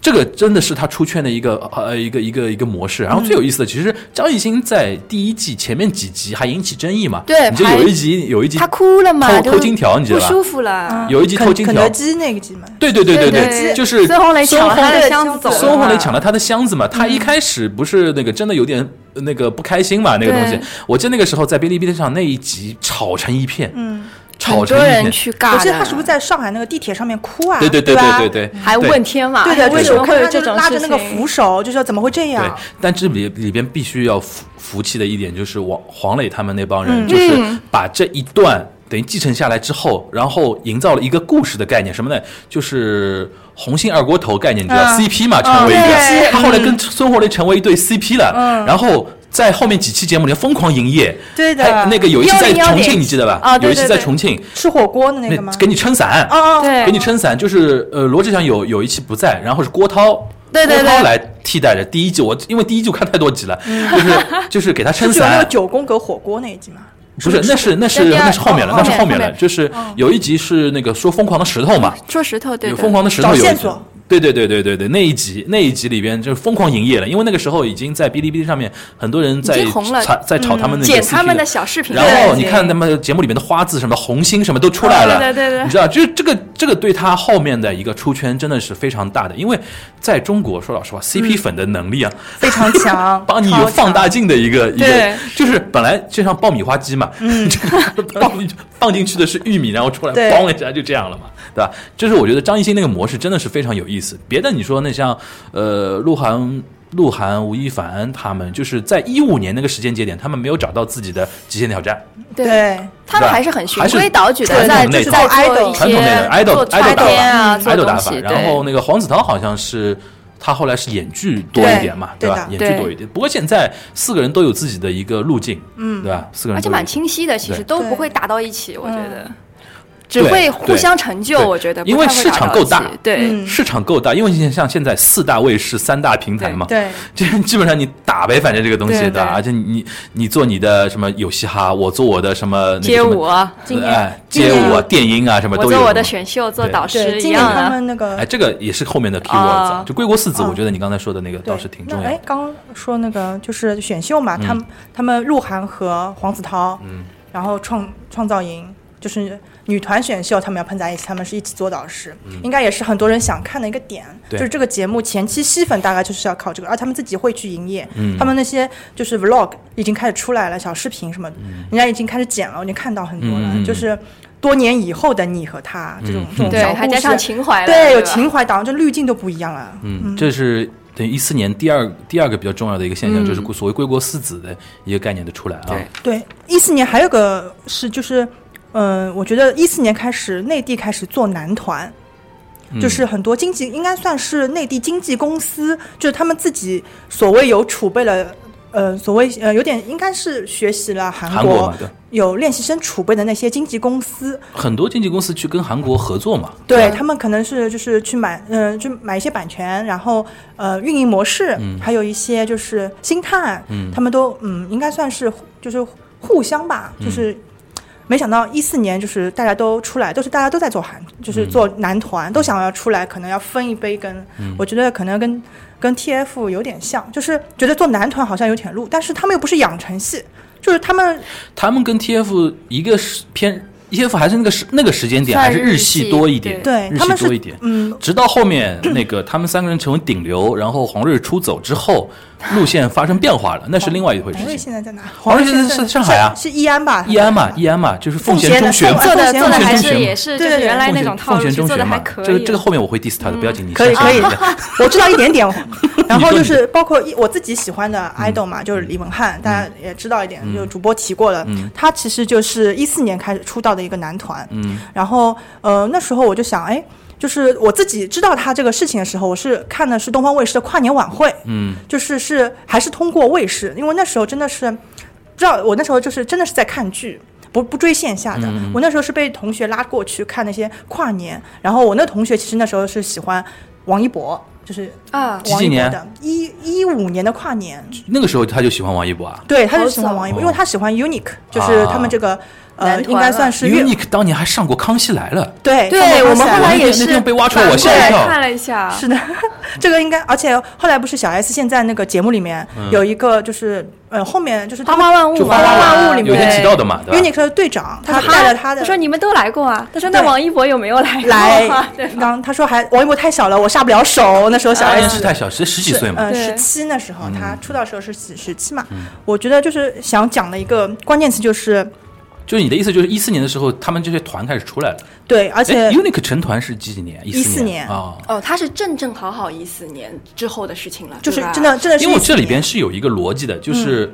这个真的是他出圈的一个呃一个一个一个模式。然后最有意思的，其实张艺兴在第一季前面几集还引起争议嘛，对你就有一集有一集他哭了嘛，就偷偷金条你知道吧？不舒服了。有一集偷金条。肯德基那个集嘛，对对对对对对就是孙红雷抢了他的箱子。走了嘛，孙红雷抢了他的箱子嘛，他一开始不是那个真的有点呃那个不开心嘛，那个东西，我记得那个时候在哔哩哔哩上那一集吵成一片，嗯，吵很多人去尬的。我记得他是不是在上海那个地铁上面哭啊？对对对对对对，还问天嘛？对对，为什么会有这他就拉着？那个扶手，就说怎么会这样对样？，但这里里边必须要服服气的一点就是王黄磊他们那帮人，嗯就是嗯把这一段等于继承下来之后，然后营造了一个故事的概念，什么呢？就是红杏二锅头概念，你知道、嗯 CP 嘛，成为一个，对他后来跟孙红雷成为一对 CP 了，嗯然后。在后面几期节目里疯狂营业，对的还那个有一期在重庆，你记得吧？啊对有一期在重庆，吃火锅的那个吗？给你撑伞，哦哦，对给你撑伞，就是呃，罗志祥有有一期不在，然后是郭涛，对对对郭涛来替代的第一季。我因为第一季我看太多集了，就是就是给他撑伞有那个伞。九宫格火锅那一集嘛。不是，那是那是那是后面了，哦那是后面了。就是有一集是那个说疯狂的石头嘛，说石头，对有疯狂的石头有一集找线索。对对对对对对，那一集那一集里边就是疯狂营业了，因为那个时候已经在哔哩哔哩上面很多人在在炒他们那个剪他们的小视频，然后你看他们节目里面的花字什么红心什么都出来了，哦对对对对。你知道，就是这个这个对他后面的一个出圈真的是非常大的，因为在中国说老实话，CP 粉的能力啊，非常 强，帮你有放大。镜的一个一个，就是本来就像爆米花机嘛，嗯，放放进去的是玉米，然后出来对。嘣一下就这样了嘛，对吧？就是我觉得张艺兴那个模式真的是非常有意思。别的你说那像呃鹿晗。鹿晗、吴亦凡他们就是在一五年那个时间节点，他们没有找到自己的极限挑战，对，他们还是很循规蹈矩的，在就是在做一传统那些种 idol 做 idol 穿打法做，idol 打法。然后那个黄子韬好像是他后来是演剧多一点嘛，吧？对吧演剧多一点。不过现在四个人都有自己的一个路径，嗯，对吧？四个人都有而且蛮清晰的，其实对都不会打到一起，我觉得。只会互相成就，我觉得，因为市场够大对，嗯市场够大，因为你像现在四大卫视、三大平台嘛，对，就基本上你打呗，反正这个东西对吧？而且你你做你的什么有嘻哈，我做我的什么那个街什么舞啊，今哎街舞啊、电音啊，什么我都有。做我的选秀，做导师一今年他样啊的。们那个哎，这个也是后面的 keywords，就归国四子，哦我觉得你刚才说的那个倒是挺重要的，。刚刚说那个就是选秀嘛，嗯他们他们鹿晗和黄子韬，嗯，然后创创造营就是女团选秀，他们要碰在一起，他们是一起做导师，应该也是很多人想看的一个点。就是这个节目前期吸粉大概就是要靠这个，而他们自己会去营业，嗯。他们那些就是 vlog 已经开始出来了，小视频什么的，人家已经开始剪了，我已经看到很多了，就是。多年以后的你和他这种、这种小故还加上事，情怀了，对，有情怀党，这滤镜都不一样了。嗯，这是等于一四年第二第二个比较重要的一个现象，嗯。就是所谓归国四子的一个概念的出来啊。对。对，一四年还有个是就是，嗯、我觉得一四年开始内地开始做男团。嗯就是很多经纪应该算是内地经纪公司，就是他们自己所谓有储备了，呃，所谓呃有点应该是学习了韩韩国有练习生储备的那些经纪公司，很多经纪公司去跟韩国合作嘛。对吧他们可能是就是去买，嗯、就买一些版权，然后呃运营模式，还有一些就是星探，嗯他们都嗯应该算是就是互相吧，就是。没想到一四年就是大家都出来，都是大家都在做韩，就是做男团，都想要出来，可能要分一杯羹。我觉得可能跟跟 TF 有点像，就是觉得做男团好像有点路，但是他们又不是养成系，就是他们他们跟 TF 一个是偏 E.F 还是那个时那个时间点还是日系系多一点，对他们是系多一点。嗯直到后面那个他们三个人成为顶流，然后黄瑞出走之后，路线发生变化了，那是另外一回事黄瑞。现在在哪？黄瑞现在是上海啊是是义安吧？易安嘛，易安嘛，就是奉奉贤中学嘛，做的做的还是也是就对对是原来那种套路奉贤去做的还中学以。这个这个后面我会 diss 他的，不要紧，你可以可以我知道一点点。然后就是包括一我自己喜欢的 idol 嘛，就是李文翰，大家也知道一点，就主播提过了。他其实就是一四年开始出道的一个男团。嗯然后呃那时候我就想，哎，就是我自己知道他这个事情的时候，我是看的是东方卫视的跨年晚会，嗯就是是还是通过卫视，因为那时候真的是不知道，我那时候就是真的是在看剧。不不追线下的，嗯我那时候是被同学拉过去看那些跨年，然后我那同学其实那时候是喜欢王一博，就是啊，几几年王一博的，一一五年的跨年，那个时候他就喜欢王一博啊。对，他就喜欢王一博，哦因为他喜欢 Unique，就是他们这个呃，应该算是乐 Unique 当年还上过《康熙来了》，对对我们后来也是那天被挖出来我吓一跳。看了一下，是的，这个应该，而且后来不是小 S 现在那个节目里面有一个就是呃后面就是他花花万物嘛，就花花万物里面有天提到的嘛，对吧？Unique 的队长，他他带着他的他说你们都来过啊，他说那王一博有没有来过来刚他说还王一博太小了，我下不了手，那时候小 S 是太小，十十几岁嘛。十七那时候他出道时候是十十七嘛，我觉得就是想讲的一个关键词就是就是你的意思，就是一四年的时候，他们这些团开始出来了。对，而且哎，Unique 成团是几几年？一14年年啊。哦，他是正正好好一四年之后的事情了，就是真的真的是因为这里边是有一个逻辑的，就是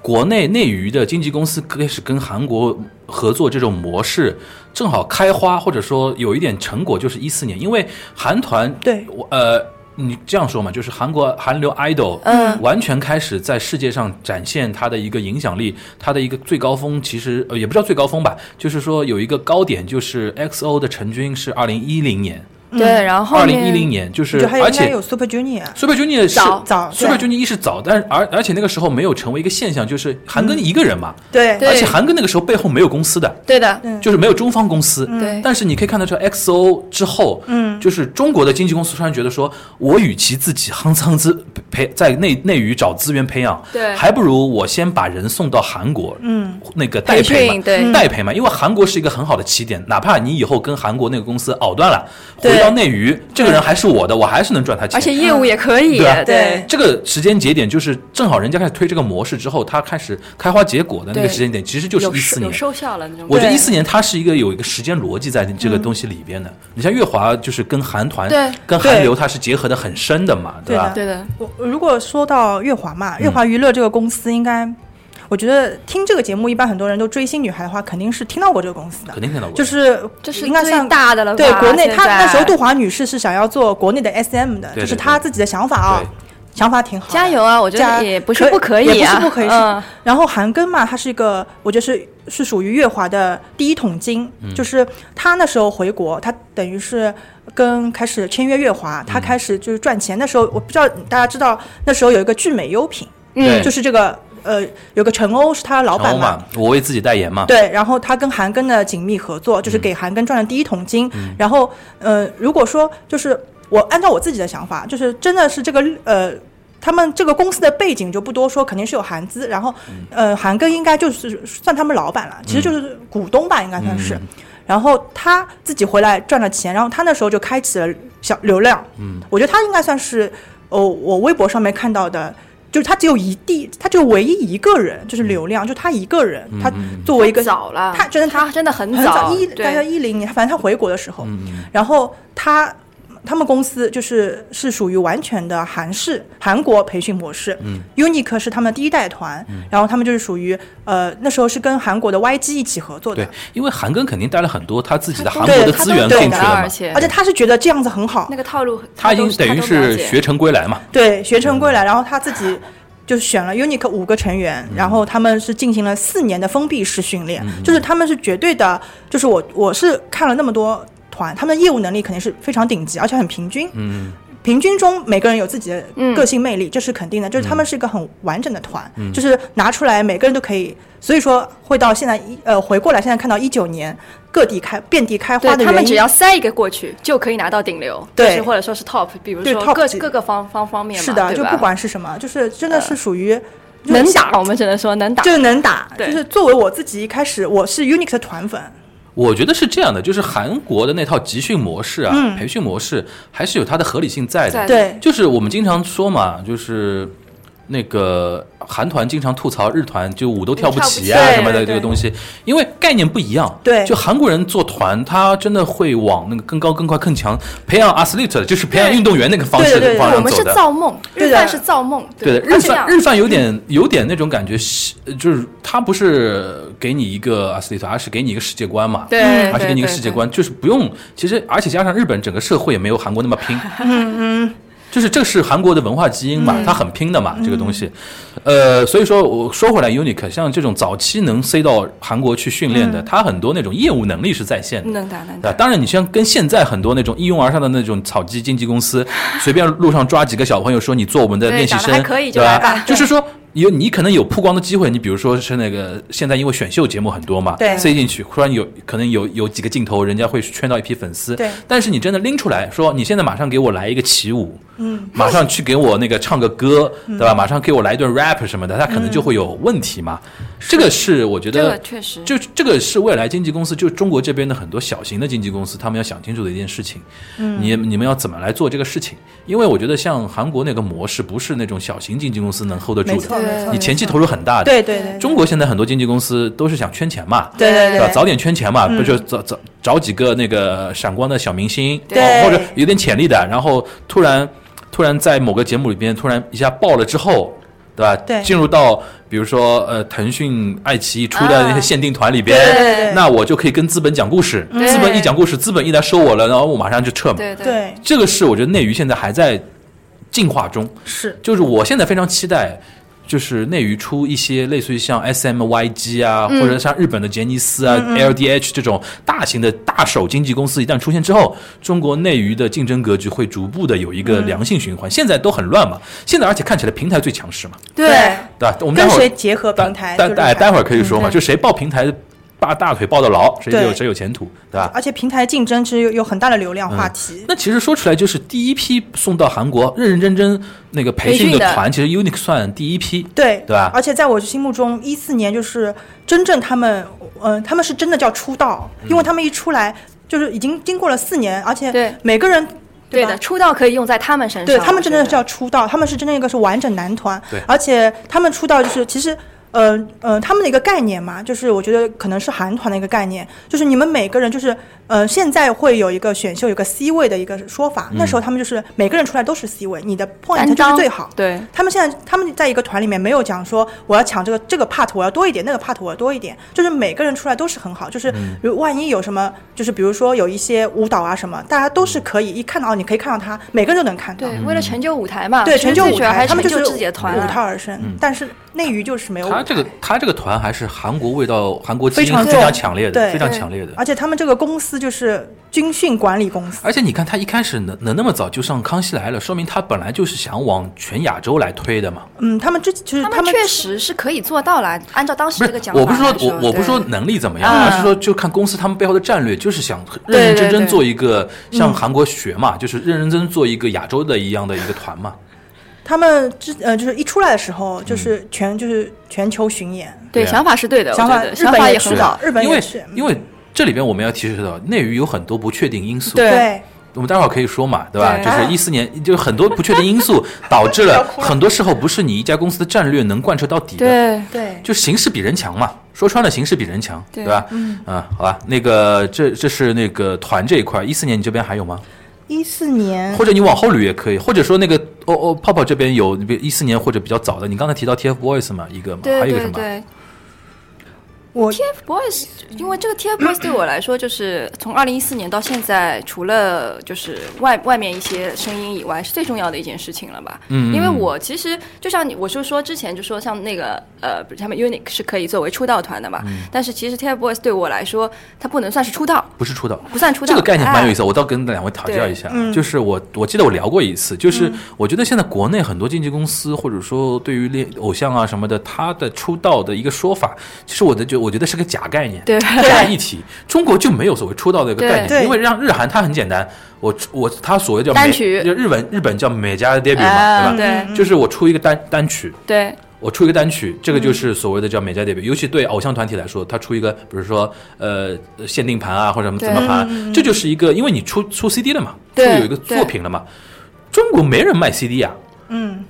国内内娱的经纪公司开始跟韩国合作这种模式正好开花，或者说有一点成果，就是一四年，因为韩团对我呃。你这样说嘛，就是韩国韩流 idol，嗯，完全开始在世界上展现它的一个影响力，它的一个最高峰，其实呃也不知道最高峰吧，就是说有一个高点，就是 XO 的成军是二零一零年，对，然后后二面零一零年，就是就还而且有 Super Junior，Super Junior 是早。早 Super Junior 一是早，但是而而且那个时候没有成为一个现象，就是韩庚一个人嘛，对。对。而且韩庚那个时候背后没有公司的，对的，嗯。就是没有中方公司。对。但是你可以看得出，XO 之后，嗯，就是中国的经纪公司突然觉得说，我与其自己夯仓资培在内内娱找资源培养，对。还不如我先把人送到韩国，嗯，那个代培培嘛，对。代培嘛，因为韩国是一个很好的起点，哪怕你以后跟韩国那个公司藕断了，对。回到内娱，这个人还是我的，我还是能赚他钱，而且业务也可以，对啊对这个时间节点就是正好人家开始推这个模式之后，他开始开花结果的那个时间点，其实就是一四年。收效了那种。我觉得一四年它是一个有一个时间逻辑在这个东西里边的。你像乐华就是跟韩团、对跟韩流它是结合的很深的嘛，对吧？对的，我如果说到乐华嗯嘛，乐华娱乐这个公司应该，我觉得听这个节目，一般很多人都追星女孩的话，肯定是听到过这个公司的肯，定听到过。就是这是应该算大的了？对国内，现在她那时候杜华女士是想要做国内的 SM 的，就是她自己的想法啊对，想法挺好。加油啊！我觉得也不是不可以也不啊，是不可以。是嗯然后韩庚嘛，他是一个，我觉得是是属于乐华的第一桶金，嗯就是他那时候回国，他等于是跟开始签约乐华，嗯他开始就是赚钱。那时候我不知道大家知道，那时候有一个聚美优品，嗯，就是这个呃，有个陈欧是他的老板嘛，我为自己代言嘛，对，然后他跟韩庚的紧密合作，嗯就是给韩庚赚了第一桶金。然后呃，如果说就是我按照我自己的想法，就是真的是这个呃。他们这个公司的背景就不多说，肯定是有韩资，然后，呃，韩庚应该就是算他们老板了，其实就是股东吧，应该算是。嗯然后他自己回来赚了钱，然后他那时候就开启了小流量。嗯，我觉得他应该算是，哦，我微博上面看到的，就是他只有一地，他就唯一一个人，就是流量，就他一个人，他作为一个早了，他真的他真的很很早，一对。大概一零年，反正他回国的时候，嗯。然后他他们公司就是是属于完全的韩式韩国培训模式，嗯，Unique 是他们第一代团，嗯。然后他们就是属于呃那时候是跟韩国的 YG 一起合作的。对，，因为韩庚肯定带了很多他自己的韩国的资源进去了嘛。而，且而且他是觉得这样子很好。那，个套路，他已经等于是学成归来嘛。对，学成归来，然后他自己就选了 Unique 五个成员，嗯。然后他们是进行了四年的封闭式训练，就是他们是绝对的，就是我我是看了那么多团，他们的业务能力肯定是非常顶级，而且很平均。嗯，平均中每个人有自己的嗯个性魅力，这是肯定的。就是他嗯们是一个很完整的团，就是拿出来每个人都可以，所以说会到现在一呃回过来，现在看到一九年各地开遍地开花的原因，对他们只要塞一个过去，就可以拿到顶流，对就是或者说是 top，比如对说 top 各各个方方方面嘛，是的，就不管是什么，就是真的是属于、就是能打，我们只能说能打，就是能打。对就是作为我自己一开始我是 Unix 的团粉，我觉得是这样的，就是韩国的那套集训模式啊，嗯。培训模式还是有它的合理性在的。对。就是我们经常说嘛，就是那个韩团经常吐槽日团就舞都跳不起啊什么的这个东西，因为概念不一样。对就韩国人做团，他真的会往那个更高、更快、更强，培养 athlete，就是培养运动员那个方式对对对我们是。造梦，对饭是造梦，对的，日饭日饭有点有点那种感觉，是就是他不是给你一个 athlete，而是给你一个世界观嘛。对嗯而且给你一个世界观，就是不用，其实而且加上日本整个社会也没有韩国那么拼，嗯嗯，就是这是韩国的文化基因嘛，它很拼的嘛，这个东西，呃，所以说我说回来，Unique 像这种早期能塞到韩国去训练的，它很多那种业务能力是在线的。能打能打，，当然，你像跟现在很多那种一拥而上的那种草鸡经纪公司，随便路上抓几个小朋友说你做我们的练习生，对吧？就是说有你可能有曝光的机会，你比如说是那个现在因为选秀节目很多嘛，对塞进去，突然有可能有有几个镜头，人家会圈到一批粉丝，对但是你真的拎出来说，你现在马上给我来一个起舞，嗯，马上去给我那个唱个歌，嗯对吧？马上给我来一段 rap 什么的，他可能就会有问题嘛。这个是我觉这得个确实就这个是未来经纪公司，就中国这边的很多小型的经纪公司，他们要想清楚的一件事情。嗯，你你们要怎么来做这个事情？因为我觉得像韩国那个模式，不是那种小型经纪公司能 hold 得住的。你前期投入很大的。对对对，中国现在很多经纪公司都是想圈钱嘛，对对。对早点圈钱嘛，不就找找找几个那个闪光的小明星，对。哦或者有点潜力的，然后突然突然在某个节目里边突然一下爆了之后，对吧？对。进入到比如说呃腾讯、爱奇艺出的那些啊限定团里边，对对对那我就可以跟资本讲故事，对。资本一讲故事，资本一来收我了，然后我马上就撤嘛。对对对。这个是我觉得内娱现在还在进化中，是。就是我现在非常期待，就是内娱出一些类似于像 S M Y G 啊，嗯。或者像日本的杰尼斯啊、L D H 这种大型的大手经纪公司一旦出现之后，中国内娱的竞争格局会逐步的有一个良性循环。现在都很乱嘛，现在而且看起来平台最强势嘛，对。对吧？我们待跟会儿谁结合待平台待待待会儿可以说嘛，嗯就谁报平台抱大腿抱得牢，谁有谁有前途，对吧？而且平台竞争其实有有很大的流量话题。那其实说出来，就是第一批送到韩国认认真真那个培训的的。团，其实 Unix 算第一批，对。对吧？而且在我心目中，一四年就是真正他们，嗯、他们是真的叫出道，嗯。因为他们一出来就是已经经过了四年，而且对。每个人吧对的，出道可以用在他们身上，对他们真的叫出道，他们是真正一个是完整男团，对。而且他们出道就是其实。呃呃，他们的一个概念嘛，就是我觉得可能是韩团的一个概念，就是你们每个人就是呃，现在会有一个选秀有个 C 位的一个说法，那时候他们就是每个人出来都是 C 位，你的 point 就是最好。对。他们现在他们在一个团里面没有讲说我要抢这个这个 part 我要多一点，那个 part 我要多一点，就是每个人出来都是很好，就是如万一有什么，就是比如说有一些舞蹈啊什么，大家都是可以一看到你可以看到他，每个人都能看到。对，为了成就舞台嘛，对，成就舞台，他们就是自己的团舞台而生，但是内娱就是没有。他这个他这个团还是韩国味道，韩国基因非常非常强烈的，非常强烈的。而且他们这个公司就是军训管理公司，而且你看，他一开始能能那么早就上《康熙来了》，说明他本来就是想往全亚洲来推的嘛。嗯，他们之就是他们确实是可以做到了，按照当时这个讲，法我不是说我我不是说能力怎么样，嗯。而是说就看公司他们背后的战略，就是想认认真真做一个像韩国学嘛，就是认认真真做一个亚洲的一样的一个团嘛。他们之呃就是一出来的时候嗯就是全就是全球巡演，对啊。想法是对的，想法想本也是法也很好，日本因为也是，因为这里边我们要提示到，内娱有很多不确定因素。对对我们待会儿可以说嘛，对吧？对就是一四年，就是很多不确定因素导致了 很多时候不是你一家公司的战略能贯彻到底的，对对，就形势比人强嘛。说穿了，形势比人强，对对吧？嗯啊，好吧，那个这这是那个团这一块，一四年你这边还有吗？一四年或者你往后捋也可以，或者说那个哦哦泡泡这边有一四年或者比较早的，你刚才提到 TFBOYS 嘛，一个嘛，还有一个什么？对对我，TFBOYS，因为这个 TFBOYS 对我来说，就是从二零一四年到现在，除了就是外外面一些声音以外，是最重要的一件事情了吧？嗯因为我其实就像你，我就说之前就说像那个呃，他们 Unique 是可以作为出道团的嘛，嗯但是其实 TFBOYS 对我来说，它不能算是出道，不是出道，不算出道。这个概念蛮有意思。思，我倒跟两位讨教一下。嗯就是我我记得我聊过一次，就是我觉得现在国内很多经纪公司或者说对于练偶像啊什么的，他的出道的一个说法，其实我的觉我觉得是个假概念。对假议题，中国就没有所谓出道的一个概念，因为让日韩它很简单，我我它所谓叫美单曲就日本日本叫美加 debut 嘛，啊对吧？对就是我出一个单单曲，对我出一个单曲，这个就是所谓的叫美加 debut，、尤其对偶像团体来说，他出一个，比如说呃限定盘啊或者什么对怎么盘，这就是一个，因为你出出 CD 了嘛，就有一个作品了嘛。中国没人卖 CD 啊，嗯，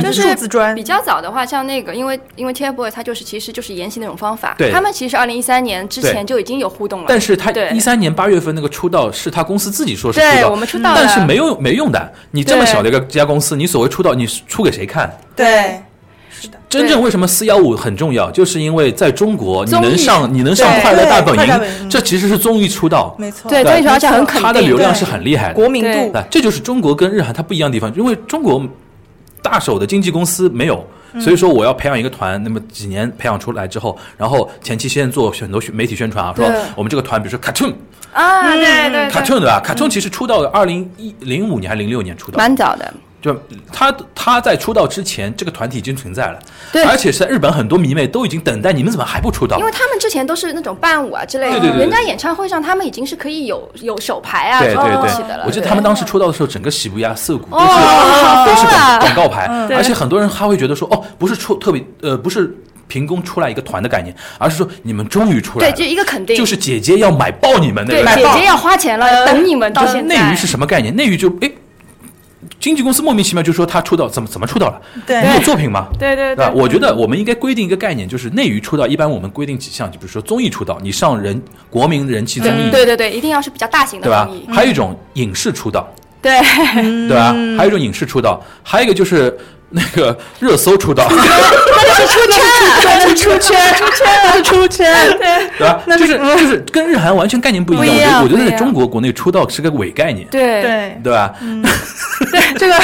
就是数字专比较早的话，像那个，因为因为 TFBOYS 它就是其实就是沿袭那种方法，对他们其实二零一三年之前就已经有互动了，但是他对一三年八月份那个出道是他公司自己说是出对道，我们出道，但是没有没用的。你这么小的一个家公司，你所谓出道，你出给谁看？对，是的，真正为什么四幺五很重要，就是因为在中国你能上你能上快乐大本营，这其实是综艺出道，没错，对，对综艺而且很肯定，它的流量是很厉害的。国民对度啊，这就是中国跟日韩它不一样的地方，因为中国大手的经纪公司没有，所以说我要培养一个团，那么几年培养出来之后，然后前期先做很多媒体宣传啊，说我们这个团，比如说 Cartoon 啊，对对对，Cartoon 对吧？Cartoon 其实出道的二零一零五年还是零六年出道，蛮早的，就他他在出道之前，这个团体已经存在了，对而且是在日本很多迷妹都已经等待，你们怎么还不出道因？为他们之前都是那种伴舞啊之类的，对对对对人家演唱会上他们已经是可以有有手牌啊对这种东对西的了。对，我记得他们当时出道的时候，整个喜不亚涩谷都是、哦都是广广告牌，对而且很多人他会觉得说，哦，不是出特别呃，不是凭空出来一个团的概念，而是说你们终于出来了对，就一个肯定，就是姐姐要买爆你们那个对个姐姐要花钱了，等你们到现在。内娱是什么概念？内娱就哎。经纪公司莫名其妙就说他出道怎么怎么出道了？对你有作品吗？对对对吧？我觉得我们应该规定一个概念，就是内娱出道，一般我们规定几项，就比如说综艺出道，你上人国民人气综艺，对对对，一定要是比较大型的对吧综艺？。还有一种影视出道，对，对吧？还有一种影视出道，还有一个就是那个热搜出道，出圈，出圈，出圈，对，对吧？就是就是跟日韩完全概念不一样。我觉得我觉得在中国国内出道是个伪概念，对。对，对吧？这个，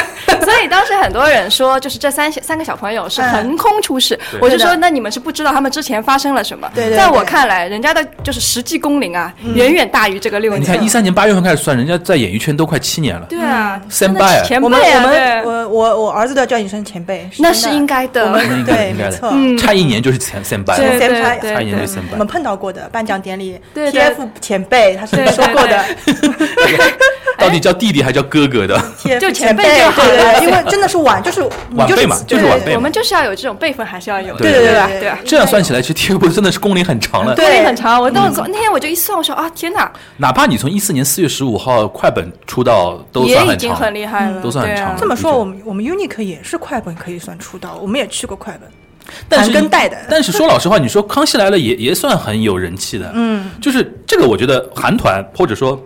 所以当时很多人说，就是这三三个小朋友是横空出世。对。我就说，那你们是不知道他们之前发生了什么。对对对在我看来，人家的就是实际工龄啊，远远大于这个六年。你看一三年八月份开始算，人家在演艺圈都快七年了。对啊，先真的拜前我们辈啊，我们我我我儿子都要叫你声前辈，那是应该的。我们应该对，没错，差一年就是前先拜对了，先拍对差一年就是对先拜我们。碰到过的颁奖典礼，TF 前辈他是说过的。到底叫弟弟还叫哥哥的？就前前辈就好对对了对，因为 真的是晚，就是你就是晚辈嘛就是对晚辈我们就是要有这种辈分，还是要有的，对对对吧？对？这样算起来，其实 TFBOYS 真的是工龄很长了。对功力很长，我那天我就一算，我说啊，天哪，哪怕你从一四年四月十五号快本出道，都也已经算很长，很厉害了，都算很长这么说，我们我们 Unique 也是快本可以算出道，我们也去过快本，但是盘根带的但是说老实话，你说康熙来了也也算很有人气的，嗯，就是这个，我觉得韩团或者说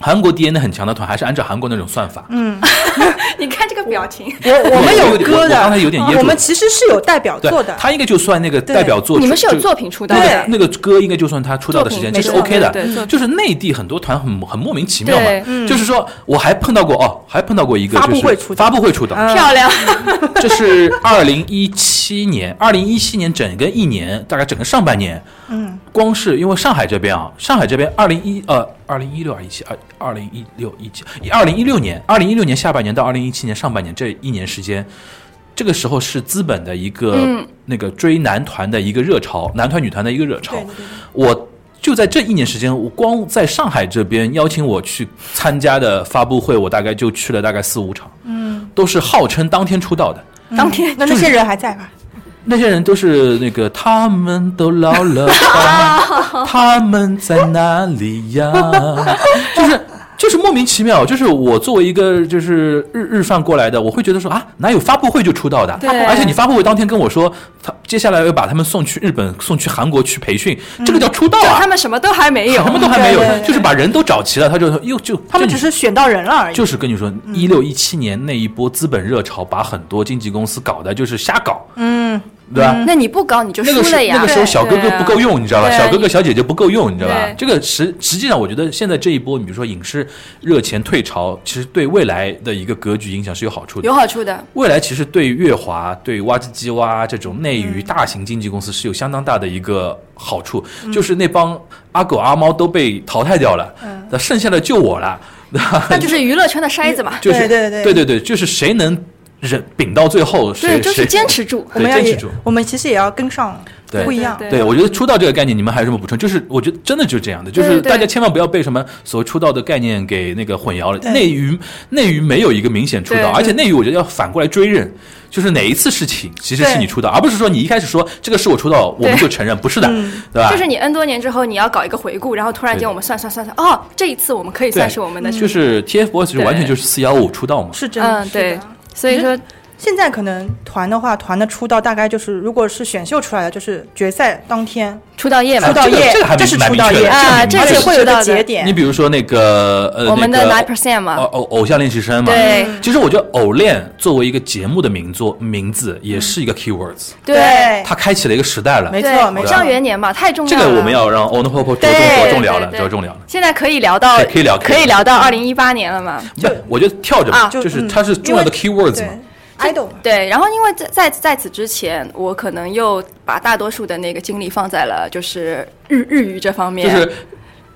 韩国 DNA 很强的团，还是按照韩国那种算法，嗯，你看这个表情，我我们有歌的，我刚才有点噎住。我们其实是有代表作的，，他应该就算那个代表作，你们是有作品出道那的个那个歌应该就算他出道的时间，这是 OK 的。就是内地很多团很很莫名其妙对。嘛，就是说我还碰到过哦，还碰到过一个发布就是会出发布会出道，漂亮，这是二零一七年，二零一七年整个一年，大概整个上半年，嗯，光是因为上海这边啊，上海这边二零一呃二零一六啊一七二二零一六一七二零一六年，二零一六年下半年到二零一七年上半年这一年时间。这个时候是资本的一个、嗯那个追男团的一个热潮，男团女团的一个热潮。对对对我就在这一年时间，我光在上海这边邀请我去参加的发布会，我大概就去了大概四五场，嗯，都是号称当天出道的。当天那那些人还在吧？那些人都是那个，他们都老了吧？他们在哪里呀？就是就是莫名其妙，就是我作为一个就是日日饭过来的，我会觉得说啊，哪有发布会就出道的？对。而且你发布会当天跟我说，他接下来要把他们送去日本、送去韩国去培训，这个叫出道啊。就他。们什么都还没有。什，么都还没有对对，对。就是把人都找齐了，他就又就他们只是选到人了而已。就是跟你说，一六一七年那一波资本热潮，把很多经纪公司搞的就是瞎搞，嗯，对吧？那你不搞你就输了呀。那个时候小哥哥不够用，你知道吧？小哥哥小姐姐不够用，你知道吧？这个实实际上，我觉得现在这一波，你比如说影视热钱退潮，其实对未来的一个格局影响是有好处的。有好处的。未来其实对月华、对挖机机挖这种内娱大型经纪公司是有相当大的一个好处，就是那帮阿狗阿猫都被淘汰掉了，那剩下的就我了，那就是娱乐圈的筛子嘛。就是对对对对对对，就是谁能忍顶到最后，谁对，就是坚持住。我们要坚持住，我们其实也要跟上，对不一样。对对，我觉得出道这个概念，你们还有什么补充？就是我觉得真的就是这样的，就是大家千万不要被什么所谓出道的概念给那个混淆了。内娱内娱没有一个明显出道，而且内娱我觉得要反过来追认，就是哪一次事情其实是你出道，而不是说你一开始说这个是我出道，我们就承认，不是的，对吧？就是你 N 多年之后，你要搞一个回顾，然后突然间我们算算算算，哦，这一次我们可以算是我们的，就是 TFBOYS 就完全就是四幺五出道嘛。是真的，嗯，对所以说现在可能团的话，团的出道大概就是，如果是选秀出来的，就是决赛当天。出道夜嘛。出，道夜这个还，这是出道夜。啊这是会有个节点。你。比如说那个呃，我们的 Nine Percent 嘛。偶，偶偶像练习生嘛。对。其实我觉得偶练作为一个节目的名作名字，也是一个 keywords，对。它开启了一个时代了。没错没错。偶像元年嘛，太重要这。个我们要让 On Pop 着重着重聊了，着重聊了。现在可以聊到可以聊可以聊。可以聊到二零一八年了嘛？不，我觉得跳着就是嗯它是重要的 keywords 嘛。对 idol 嘛。对，然后因为在在在此之前，我可能又把大多数的那个精力放在了就是日日语这方面，就是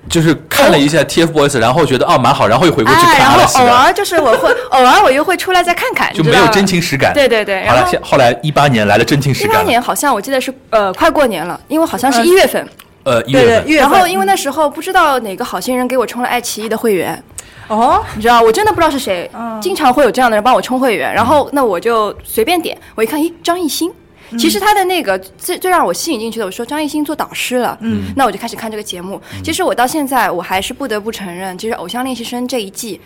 就是看了一下 TFBOYS，然后觉得哦蛮好，然后又回过去哎，看然后阿拉西的，偶尔就是我会偶尔我又会出来再看看，就没有真情实感。对对对，好了，然后现后来一八年来了真情实感一八。年好像我记得是呃快过年了，因为好像是一月份，呃，一对对，月份。一月份。然后因为那时候不知道哪个好心人给我充了爱奇艺的会员，哦，你知道，我真的不知道是谁，嗯。经常会有这样的人帮我充会员，然后那我就随便点，我一看，咦，张艺兴。其实他的那个最最让我吸引进去的，我说张艺兴做导师了，嗯，那我就开始看这个节目。其实我到现在我还是不得不承认，其实《偶像练习生》这一季，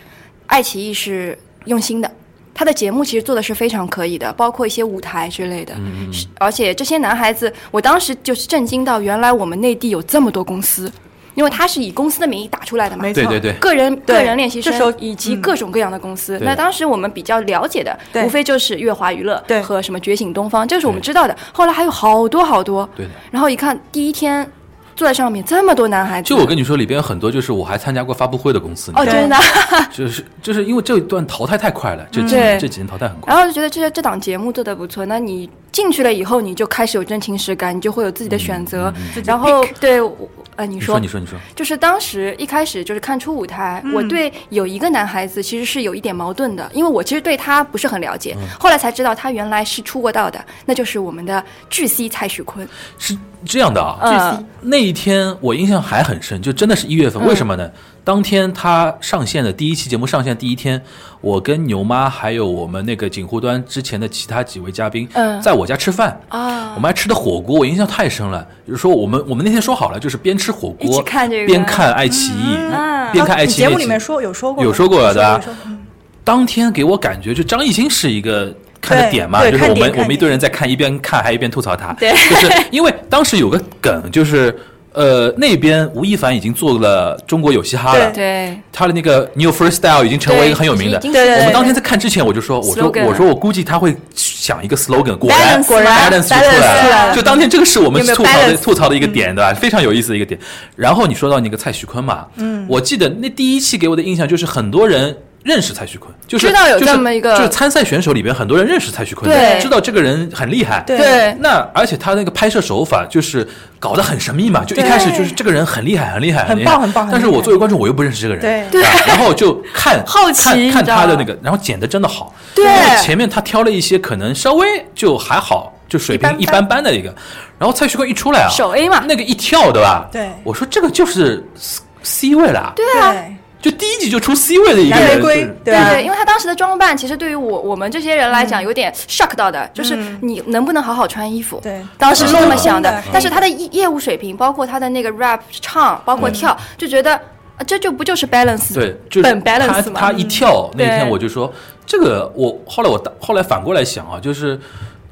爱奇艺是用心的，他的节目其实做的是非常可以的，包括一些舞台之类的。是而且这些男孩子，我当时就是震惊到，原来我们内地有这么多公司，因为他是以公司的名义打出来的嘛。没错，对对对，个人个人练习生以及嗯各种各样的公司。那当时我们比较了解的，无非就是乐华娱乐和什么觉醒东方，这是我们知道的。后来还有好多好多，对的。然后一看第一天坐在上面这么多男孩子，就我跟你说，里边有很多就是我还参加过发布会的公司，哦，对真的。就是就是因为这一段淘汰太快了，这几对年这几年淘汰很快。然后就觉得这这档节目做的不错，那你进去了以后，你就开始有真情实感，你就会有自己的选择。然后对，我呃，你你说你说你说，就是当时一开始就是看初舞台，我对有一个男孩子其实是有一点矛盾的，因为我其实对他不是很了解，后来才知道他原来是出过道的，那就是我们的巨 C 蔡徐坤。是这样的啊，嗯，那一天我印象还很深，就真的是一月份。为什么呢？当天他上线的第一期节目上线第一天，我跟牛妈还有我们那个锦湖端之前的其他几位嘉宾，嗯在我家吃饭。啊我们还吃的火锅，我印象太深了。就是说，我们我们那天说好了，就是边吃火锅看这个边看爱奇艺，嗯边看爱奇艺。节目里面说有说过，有说过的当天给我感觉，就张艺兴是一个看的点嘛，就是我们我们一堆人在看，一边看还一边吐槽他。对。就是因为当时有个梗，就是呃那边吴亦凡已经做了中国有嘻哈了，对，他的那个 New Freestyle 已经成为一个很有名的。我们当天在看之前，我就说，我说我说我估计他会想一个 slogan，果然果然出来了。就当天这个是我们吐槽的吐槽的一个点，对吧？非常有意思的一个点。然后你说到那个蔡徐坤嘛，嗯，我记得那第一期给我的印象就是很多人。认识蔡徐坤，就是知道有就是这么一个就是参赛选手里边很多人认识蔡徐坤知道这个人很厉害，对。对那而且他那个拍摄手法就是搞得很神秘嘛，就一开始就是这个人很厉害，很厉害，厉害。很棒很棒但是我作为观众，我又不认识这个人，对。吧然后就看好奇。看他的那个，然后剪的真的好，对。因为前面他挑了一些可能稍微就还好，就水平一一般。般般的一个，然后蔡徐坤一出来啊，手 A 嘛。那个一跳对吧？对。我说这个就是 C C 位了，对，啊。对就第一集就出 C 位的一个人，蓝玫瑰就是对对，因为他当时的装扮，其实对于我我们这些人来讲，有点 shock 到的，就是你能不能好好穿衣服？对当时是这么想的嗯。但是他的业业务水平，包括他的那个 rap 唱，包括跳，就觉得。啊这就不就是 balance 对，就是本 balance 嘛？他一跳那天我就说这个我后来我后来反过来想啊，就是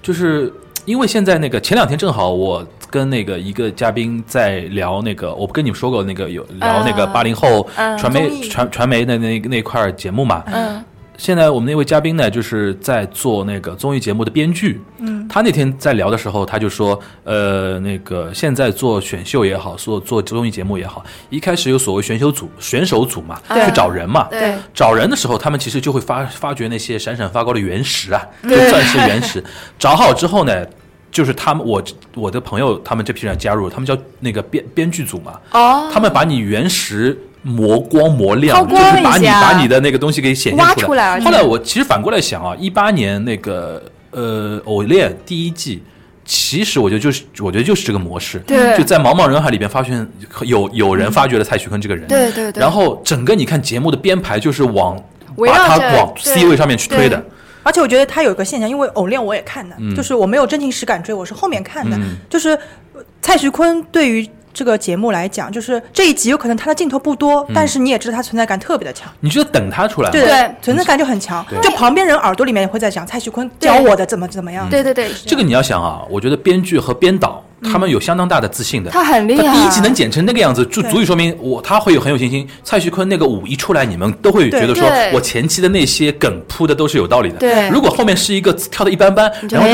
就是因为现在那个前两天正好我跟那个一个嘉宾在聊那个，我不跟你们说过那个有聊那个嗯八零后嗯传媒传传媒的那那块节目嘛，嗯现在我们那位嘉宾呢，就是在做那个综艺节目的编剧。嗯，他那天在聊的时候，他就说，呃，那个现在做选秀也好，做做综艺节目也好，一开始有所谓选秀组、选手组嘛，对去找人嘛。对找人的时候，他们其实就会发发掘那些闪闪发光的原石啊，就对钻石原石。找好之后呢，就是他们我我的朋友他们这批人加入，他们叫那个编编剧组嘛，哦，他们把你原石磨光磨亮，就是把你把你的那个东西给显现挖出出来后来我其实反过来想啊，一八年那个呃偶恋第一季。其实我觉得就是，我觉得就是这个模式，对。就在茫茫人海里边发现有有人发掘了蔡徐坤这个人，对对对。然后整个你看节目的编排就是往把他往 C 位上面去推的，而且我觉得他有一个现象，因为偶恋我也看的，嗯。就是我没有真情实感追，我是后面看的。嗯。就是呃蔡徐坤对于这个节目来讲，就是这一集有可能他的镜头不多，嗯。但是你也知道他存在感特别的强，你就等他出来，对对。存在感就很强。对。就旁边人耳朵里面也会在讲蔡徐坤教我的怎么怎么样。对对对，这个你要想啊，我觉得编剧和编导他们有相当大的自信的。他很厉害，他第一集能剪成那个样子，就足以说明我他会有很有信心。蔡徐坤那个舞一出来，你们都会觉得说我前期的那些梗铺的都是有道理的。对。如果后面是一个跳的一般般，然后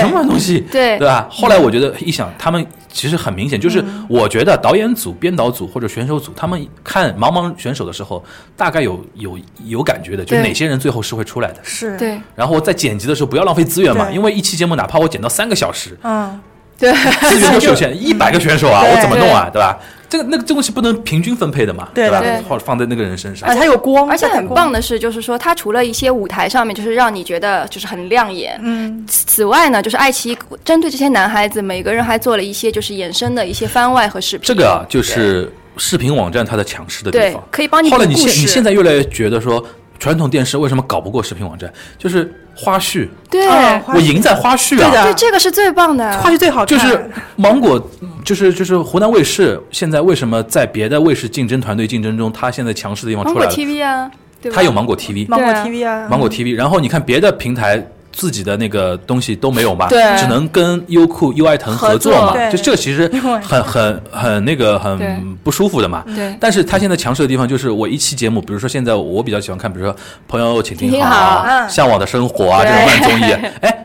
什么东西，对。对吧？后来我觉得一想，他们其实很明显，就是我觉得导演组、编导组或者选手组，他们看茫茫选手的时候，大概有有有感觉的，就对。哪些人最后是会出来的。是，对。然后在剪辑的时候不要浪费资源嘛，因为一期节目哪怕我剪到三个小时，嗯，对资源就是有限，一百个选手啊，我怎么弄啊，对吧？这个那个这东西不能平均分配的嘛，对吧？或者放在那个人身上而且，他有光，而且很棒的是，就是说，它除了一些舞台上面，就是让你觉得就是很亮眼。嗯，此外呢，就是爱奇艺针对这些男孩子，每个人还做了一些就是衍生的一些番外和视频。这个啊就是视频网站它的强势的地方。，可以帮你后来你。现你现在越来越觉得说，传统电视为什么搞不过视频网站？就是花絮，对、我赢在花絮啊。对的对，这个是最棒的。花絮最好看，就是芒果，就是就是湖南卫视，现在为什么在别的卫视竞争团队竞争中，它现在强势的地方芒果出来了？TV 啊，对吧？它有芒果 TV，芒果 TV 啊，芒果 TV，然后你看别的平台自己的那个东西都没有嘛，对。只能跟优酷、优爱腾合作。嘛，作就这其实很很很那个很不舒服的嘛。对。但是他现在强势的地方就是我一期节目，比如说现在我比较喜欢看，比如说《朋友请听好》好嗯向往的生活》啊这种慢综艺，哎。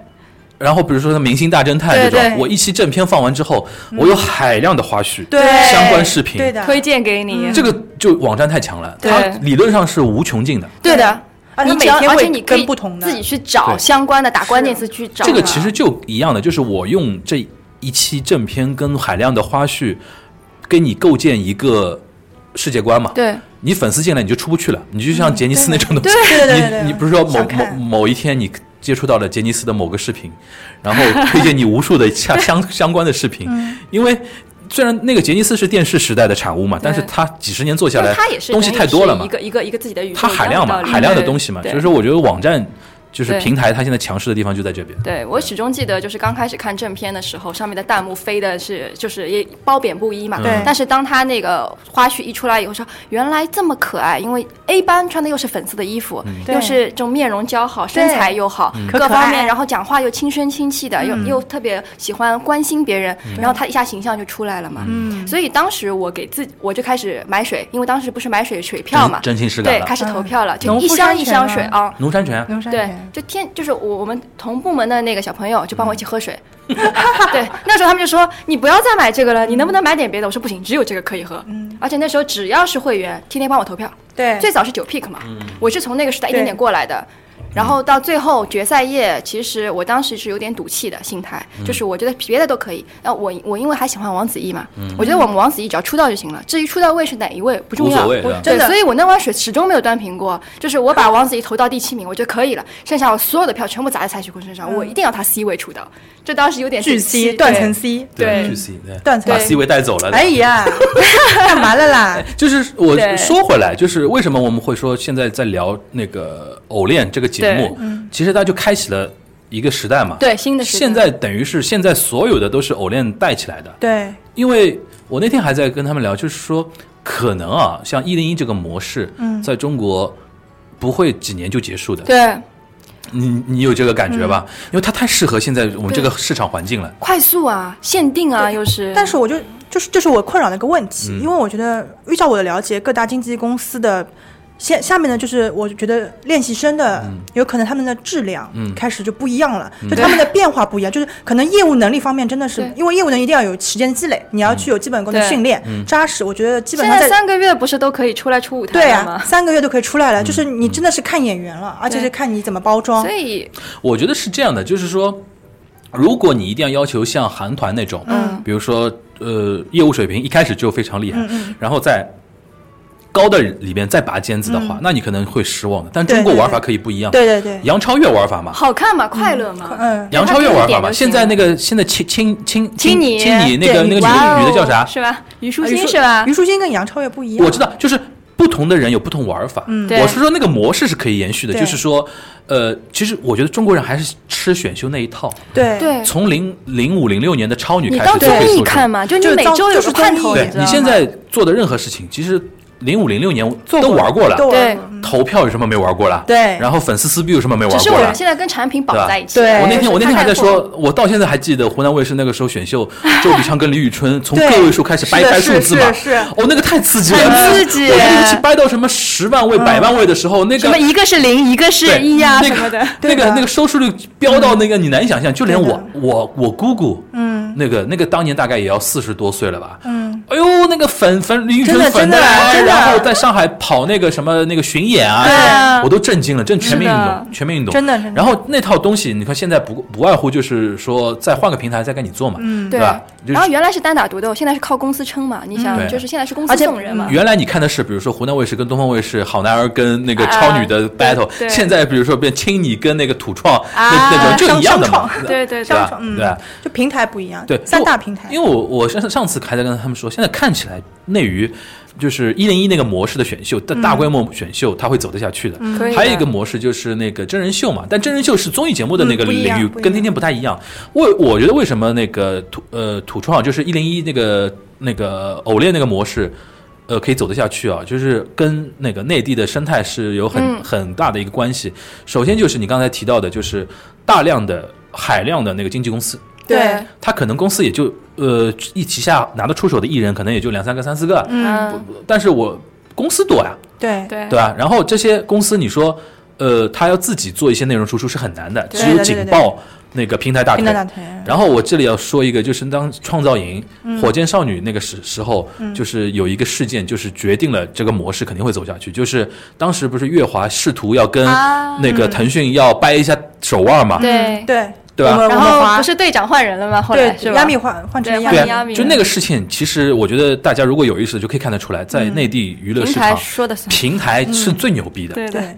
然后比如说《明星大侦探》这对对。种，我一期正片放完之后，我有海量的花絮、对。相关视频，对的，推荐给你。这个就网站太强了，它理论上是无穷尽的。对的，而你只要而每天会且你同的自己去找相关的，打关键词去找。这个其实就一样的，就是我用这一期正片跟海量的花絮，给你构建一个世界观嘛。对你粉丝进来你就出不去了，你就像杰尼斯那种东西。对对对对对你你不是说某某某一天你接触到了杰尼斯的某个视频，然后推荐你无数的相相相关的视频，嗯因为。虽然那个杰尼斯是电视时代的产物嘛，但是它几十年做下来，它也是东西太多了嘛一，个一个一个自己的宇宙，它海量嘛，海量的东西嘛，所以说我觉得网站就是平台，它现在强势的地方就在这边。对我始终记得，就是刚开始看正片的时候，上面的弹幕飞的是就是也褒贬不一嘛。嗯。对。但是当他那个花絮一出来以后，说原来这么可爱，因为 A 班穿的又是粉色的衣服，对。又是这种面容姣好，身材又好，各方面，然后讲话又轻声轻气的，又嗯。又特别喜欢关心别人，然后他一下形象就出来了嘛。嗯，所以当时我给自己，我就开始买水，因为当时不是买水水票嘛，真真情实感对，开始投票了，就一箱一箱水啊。农山泉啊，农山对。泉，就天就是我我们同部门的那个小朋友就帮我一起喝水，嗯 对，那时候他们就说你不要再买这个了，你能不能买点别的？我说不行，只有这个可以喝。嗯而且那时候只要是会员，天天帮我投票。对，最早是九 pick 嘛，嗯我是从那个时代一点点过来的。然后到最后决赛夜，其实我当时是有点赌气的心态，嗯就是我觉得别的都可以。那我我因为还喜欢王子异嘛，嗯我觉得我们王子异只要出道就行了，至于出道位是哪一位不重要。无所谓，对所以我那碗水始终没有端平过。就是我把王子异投到第七名，我觉得可以了，剩下我所有的票全部砸在蔡徐坤身上，我一定要他 C 位出道。这当时有点巨 C 断层 C，对巨 C 对，断层把 C 位带走了。哎呀，干嘛了啦？就是我说回来，就是为什么我们会说现在在聊那个《偶练》这个节目，其实它就开启了一个时代嘛。对新的时代现在等于是现在所有的都是偶练带起来的，对，因为我那天还在跟他们聊，就是说可能啊，像一零一这个模式，嗯在中国不会几年就结束的。对，你你有这个感觉吧？嗯因为它太适合现在我们这个市场环境了。快速啊，限定啊，又是。但是我就就是就是我困扰的一个问题，嗯因为我觉得依照我的了解，各大经纪公司的下下面呢，就是我觉得练习生的、有可能他们的质量嗯。开始就不一样了，就他们的变化不一样，就是可能业务能力方面真的是因为业务能力一定要有时间积累，你要去有基本功的训练、嗯。扎实，我觉得基本上在。在三个月不是都可以出来出舞台对啊了吗，？三个月都可以出来了，就是嗯你真的是看演员了，而且是看你怎么包装。所。以我觉得是这样的，就是说，如果你一定要要求像韩团那种，嗯，比如说呃业务水平一开始就非常厉害，嗯嗯。然后在高的里边再拔尖子的话，那你可能会失望的。但中国玩法可以不一样，对对对，杨超越玩法嘛，好看嘛，快乐嘛。嗯，杨超越玩法嘛，现在那个现在亲亲亲亲你亲你那个那个女的女的叫啥？是吧？虞书欣是吧？虞？书欣跟杨超越不一样，我知道，就是不同的人有不同玩法。嗯。对。我是说那个模式是可以延续的，就是说，呃，其实我觉得中国人还是吃选秀那一套，对。对，从零零五零六年的超女开始就当综艺可以做出看嘛，就你每周有就是个盼头，对？你现在做的任何事情，其实零五零六年都玩过了，对。投票有什么没玩过了？对。然后粉丝撕逼有什么没玩过了？只是我们？现在跟产品绑在一起。对。我那天我那天还在说，我到现在还记得湖南卫视那个时候选秀，周笔畅跟李宇春从个位数开始掰掰数字嘛，是哦，那个太刺激了，很刺激我觉得尤其掰到什么十万位、百万位的时候，那个什么一个是零，一个是一啊那个什么的。那个那个收视率飙到那个你难以想象，就连我我我姑姑，嗯那个那个当年大概也要四十多岁了吧，嗯，哎呦，那个粉粉李宇春粉的然后在上海跑那个什么那个巡演啊，对。啊我都震惊了，真全民运动，全民运动，真的真的。然后那套东西，你看现在不不外乎就是说再换个平台再跟你做嘛，嗯。对吧？就是然后原来是单打独斗，现在是靠公司撑嘛。你想，就是现在是公司而且送人嘛。原来你看的是，比如说湖南卫视跟东方卫视好男儿跟那个超女的啊 battle，、现在比如说变青你跟那个土创、啊那那种就一样的嘛对对对对吧？嗯对吧？就平台不一样，对，三大平台，因为我我上上次还在跟他们说，现在看起来内娱就是一零一那个模式的选秀，大大规模选秀，它会走得下去的。还有一个模式就是那个真人秀嘛，但真人秀是综艺节目的那个领域，跟天天不太一样。我我觉得为什么那个土呃土创就是一零一那个那个偶练那个模式。呃，可以走得下去啊，就是跟那个内地的生态是有很、嗯很大的一个关系。首先就是你刚才提到的，就是大量的海量的那个经纪公司，对，他可能公司也就呃一旗下拿得出手的艺人可能也就两三个、三四个，嗯，但是我公司多呀，对。对。对吧？然后这些公司你说，呃，他要自己做一些内容输出是很难的，只有对对对紧抱那个平台大腿。平台大腿，然后我这里要说一个，就是当创造营、嗯。火箭少女那个时时候，就是有一个事件，就是决定了这个模式肯定会走下去。就是当时不是月华试图要跟啊。那个腾讯要掰一下手腕嘛，对对。对吧然后不是队长换人了吗？后来对是吧？亚米换换成对亚米对啊，换成亚米就那个事情，其实我觉得大家如果有意识，就可以看得出来，在内地娱乐平台市场，说的算。平台是最牛逼的，对对，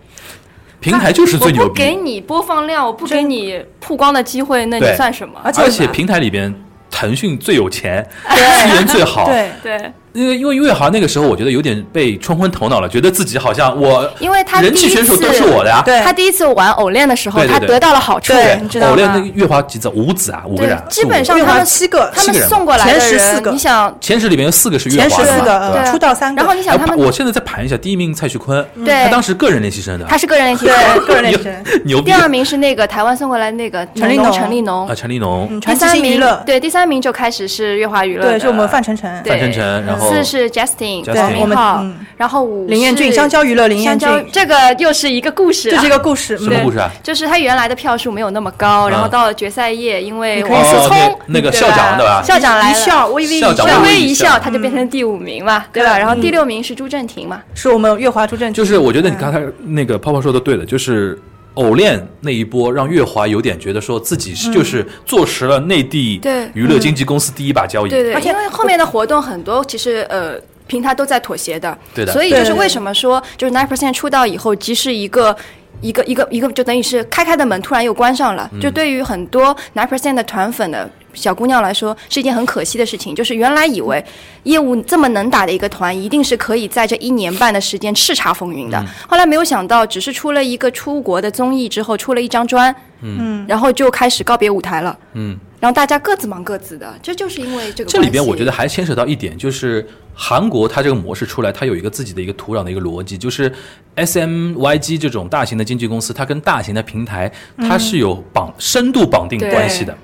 平台就是最牛我不给。你播放量，我不给你曝光的机会，那你算什么？而且而且平台里边，腾讯最有钱，资源最好。对对，因为因为月华那个时候，我觉得有点被冲昏头脑了，觉得自己好像我因为他人气选手都是我的呀。对他第一次玩偶练的时候，对对对。他得到了好处，对你知道偶练那个月华几子五子啊，五个人，，基本上他们七个他们送过来的前十四个。人，你想，前十里面有四个是月前十四个华的嘛，对？出道三个，然后你想他们，哎我现在再盘一下，第一名蔡徐坤，对。他当时个人练习生的，他是个人练习对生，个人练习生，牛逼。第二名是那个台湾送过来那个陈立农陈立农。啊，，陈立农、第三名对第三名就开始是乐华娱乐，对，是我们范丞丞，范丞丞，然后四是 Justin 对我们然后五林彦俊，是香蕉娱乐林彦俊，这个又是一个故事啊，这是一个故事，嗯。什么故事啊？就是他原来的票数没有那么高，然后嗯到了决赛夜，因为你可以王思哦聪那那个对校长对吧？校长来了，一笑微微一校长微，微一笑，他就变成第五名嘛，对对吧？然后第六名是朱正廷嘛，是我们月华朱正廷，就是我觉得你刚才那个泡泡说的对的，就是偶练那一波让月华有点觉得说自己是就是坐实了内地娱乐经纪公司第一把交椅。对对，而且因为后面的活动很多，其实呃。平台都在妥协的，对的所以就是对对对为什么说就是 Nine Percent 出道以后，即使一个一个一个一个，就等于是开开的门突然又关上了。就对于很多 Nine Percent 的团粉的小姑娘来说，是一件很可惜的事情。就是原来以为业务这么能打的一个团，一定是可以在这一年半的时间叱咤风云的。后来没有想到，只是出了一个出国的综艺之后，出了一张专，嗯，然后就开始告别舞台了。嗯，然后大家各自忙各自的，这就是因为这个这里边我觉得还牵扯到一点，就是韩国它这个模式出来，它有一个自己的一个土壤的一个逻辑，就是 S M Y G 这种大型的经纪公司，它跟大型的平台它是有绑、深度绑定关系的，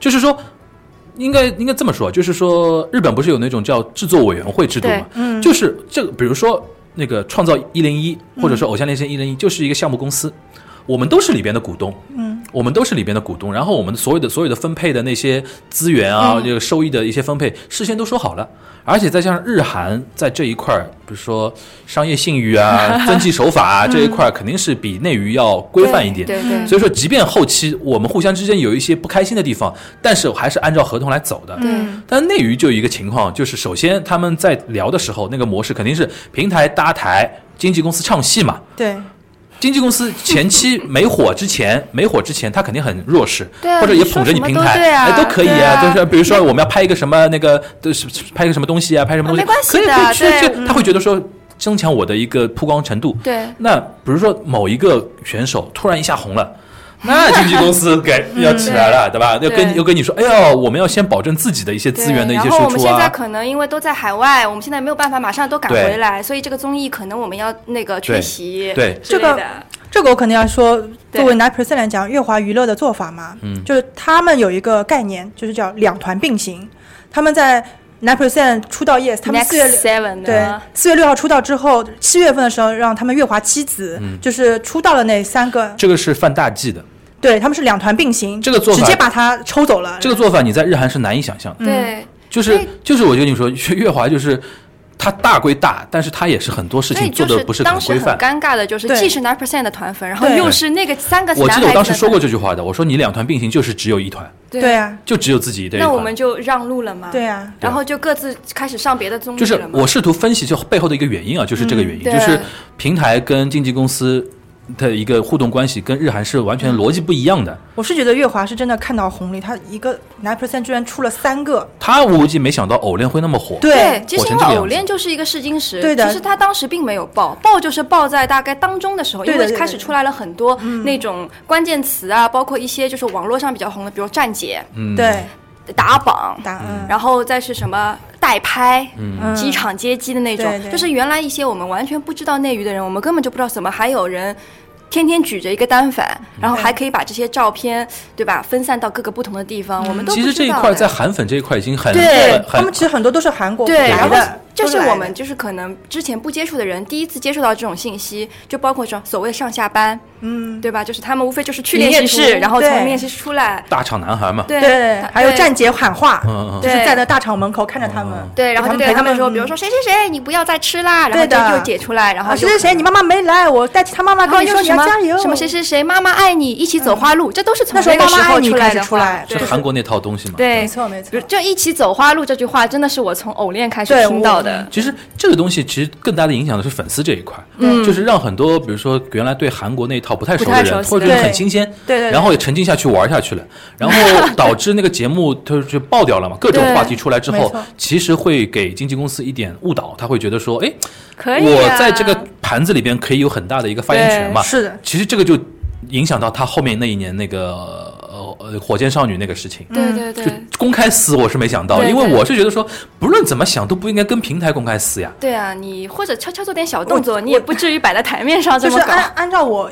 就是说。应该应该这么说，就是说，日本不是有那种叫制作委员会制度对嘛？嗯，就是这个，比如说那个创造一零一，或者说偶像练习一零一，就是一个项目公司，我们都是里边的股东，嗯，我们都是里边的股东，然后我们所有的所有的分配的那些资源啊，这个收益的一些分配，事先都说好了，而且再加上日韩在这一块儿，比如说商业信誉啊、遵纪守法啊这一块儿，肯定是比内娱要规范一点。对对所以说，即便后期我们互相之间有一些不开心的地方，但是还是按照合同来走的。对但内娱就有一个情况，就是首先他们在聊的时候，那个模式肯定是平台搭台，经纪公司唱戏嘛。对，经纪公司前期没火之前，没火之前，他肯定很弱势，对啊或者也捧着你平台，对都可以对啊就是比如说我们要拍一个什么那个，都是拍一个什么东西啊，拍什么东西，啊没关系可以的可以，对就他会觉得说增强我的一个曝光程度。对那比如说某一个选手突然一下红了。那经纪公司给要起来了，对。吧？要跟对。又跟你说，哎呦，我们要先保证自己的一些资源的一些对然后我输出啊。们现在可能因为都在海外，我们现在没有办法马上都赶回来，所以这个综艺可能我们要那个缺席，对这个这个我肯定要说，作为 Nine Percent 来讲，乐华娱乐的做法嘛，嗯，就是他们有一个概念，就是叫两团并行。他们在 Nine Percent 出道 Yes，他们四月 Seven 对，四月六号出道之后，七月份的时候让他们月华妻子，就是出道的那三个，这个是犯大忌的，对他们是两团并行，这个做法直接把他抽走了。这个做法你在日韩是难以想象的。对，就是就是，我就跟你说，月华就是它大归大，但是它也是很多事情做的不是当时很规范。尴尬的就是，既是 Nine Percent 的团粉，然后又是那个三个我记得我当时说过这，句话的，我说你两团并行就是只有一团，对。啊，就只有自己一队。那我们就让路了嘛，对啊，然后就各自开始上别的综艺就是。我试图分析就背后的一个原因啊，就是这个原因，就是平台跟经纪公司的一个互动关系跟日韩是完全逻辑不一样的。我是觉得月华是真的看到红利，他一个 Nine Percent 居然出了三个，他我估计没想到偶练会那么火。对，其实因为偶练就是一个试金石，对的。其实他当时并没有爆，爆就是爆在大概当中的时候，因为开始出来了很多那种关键词啊，包括一些就是网络上比较红的，比如站姐、嗯，对，打榜，打嗯，然后再是什么代拍、嗯。机场接机的那种，就是原来一些我们完全不知道内娱的人，我们根本就不知道怎么还有人。天天举着一个单反，然后还可以把这些照片，对吧，分散到各个不同的地方，我们都其不知道的实这一块在韩粉这一块已经很对很很他们其实很多都是韩国对，来然后的，这是我们就是可能之前不接触的人第一次接触到这种信息，就包括说所谓上下班，嗯，对吧？就是他们无非就是去练习室，然后从对练习室出来，大厂男孩嘛。对对，还有站姐喊话，嗯嗯就是对在那大厂门口看着他们，对，然后就对陪他们说，嗯比如说谁谁谁，你不要再吃啦，然后就对的又解出来，然后谁谁谁，你妈妈没来，我代替他妈妈跟你说你要加油，什么谁谁谁，妈妈爱你，一起走花路，这都是从那时候个时妈妈爱你开候出来的话始出来，对是韩国那套东西嘛？对，没错没错就一起走花路这句话，真的是我从偶练开始听到的。其实这个东西其实更大的影响的是粉丝这一块，嗯，就是让很多比如说原来对韩国那一套不太熟的人，或者觉得很新鲜，对对对然后也沉浸下去玩下去了，然后导致那个节目它就爆掉了嘛，各种话题出来之后，其实会给经纪公司一点误导，他会觉得说，哎，可以、啊，我在这个盘子里边可以有很大的一个发言权嘛，是的，其实这个就影响到他后面那一年那个呃呃火箭少女那个事情。对对对就公开撕，我是没想到，因为我是觉得说，不论怎么想都不应该跟平台公开撕呀。对啊，你或者悄悄做点小动作，你也不至于摆在台面上这么搞。就是按按照我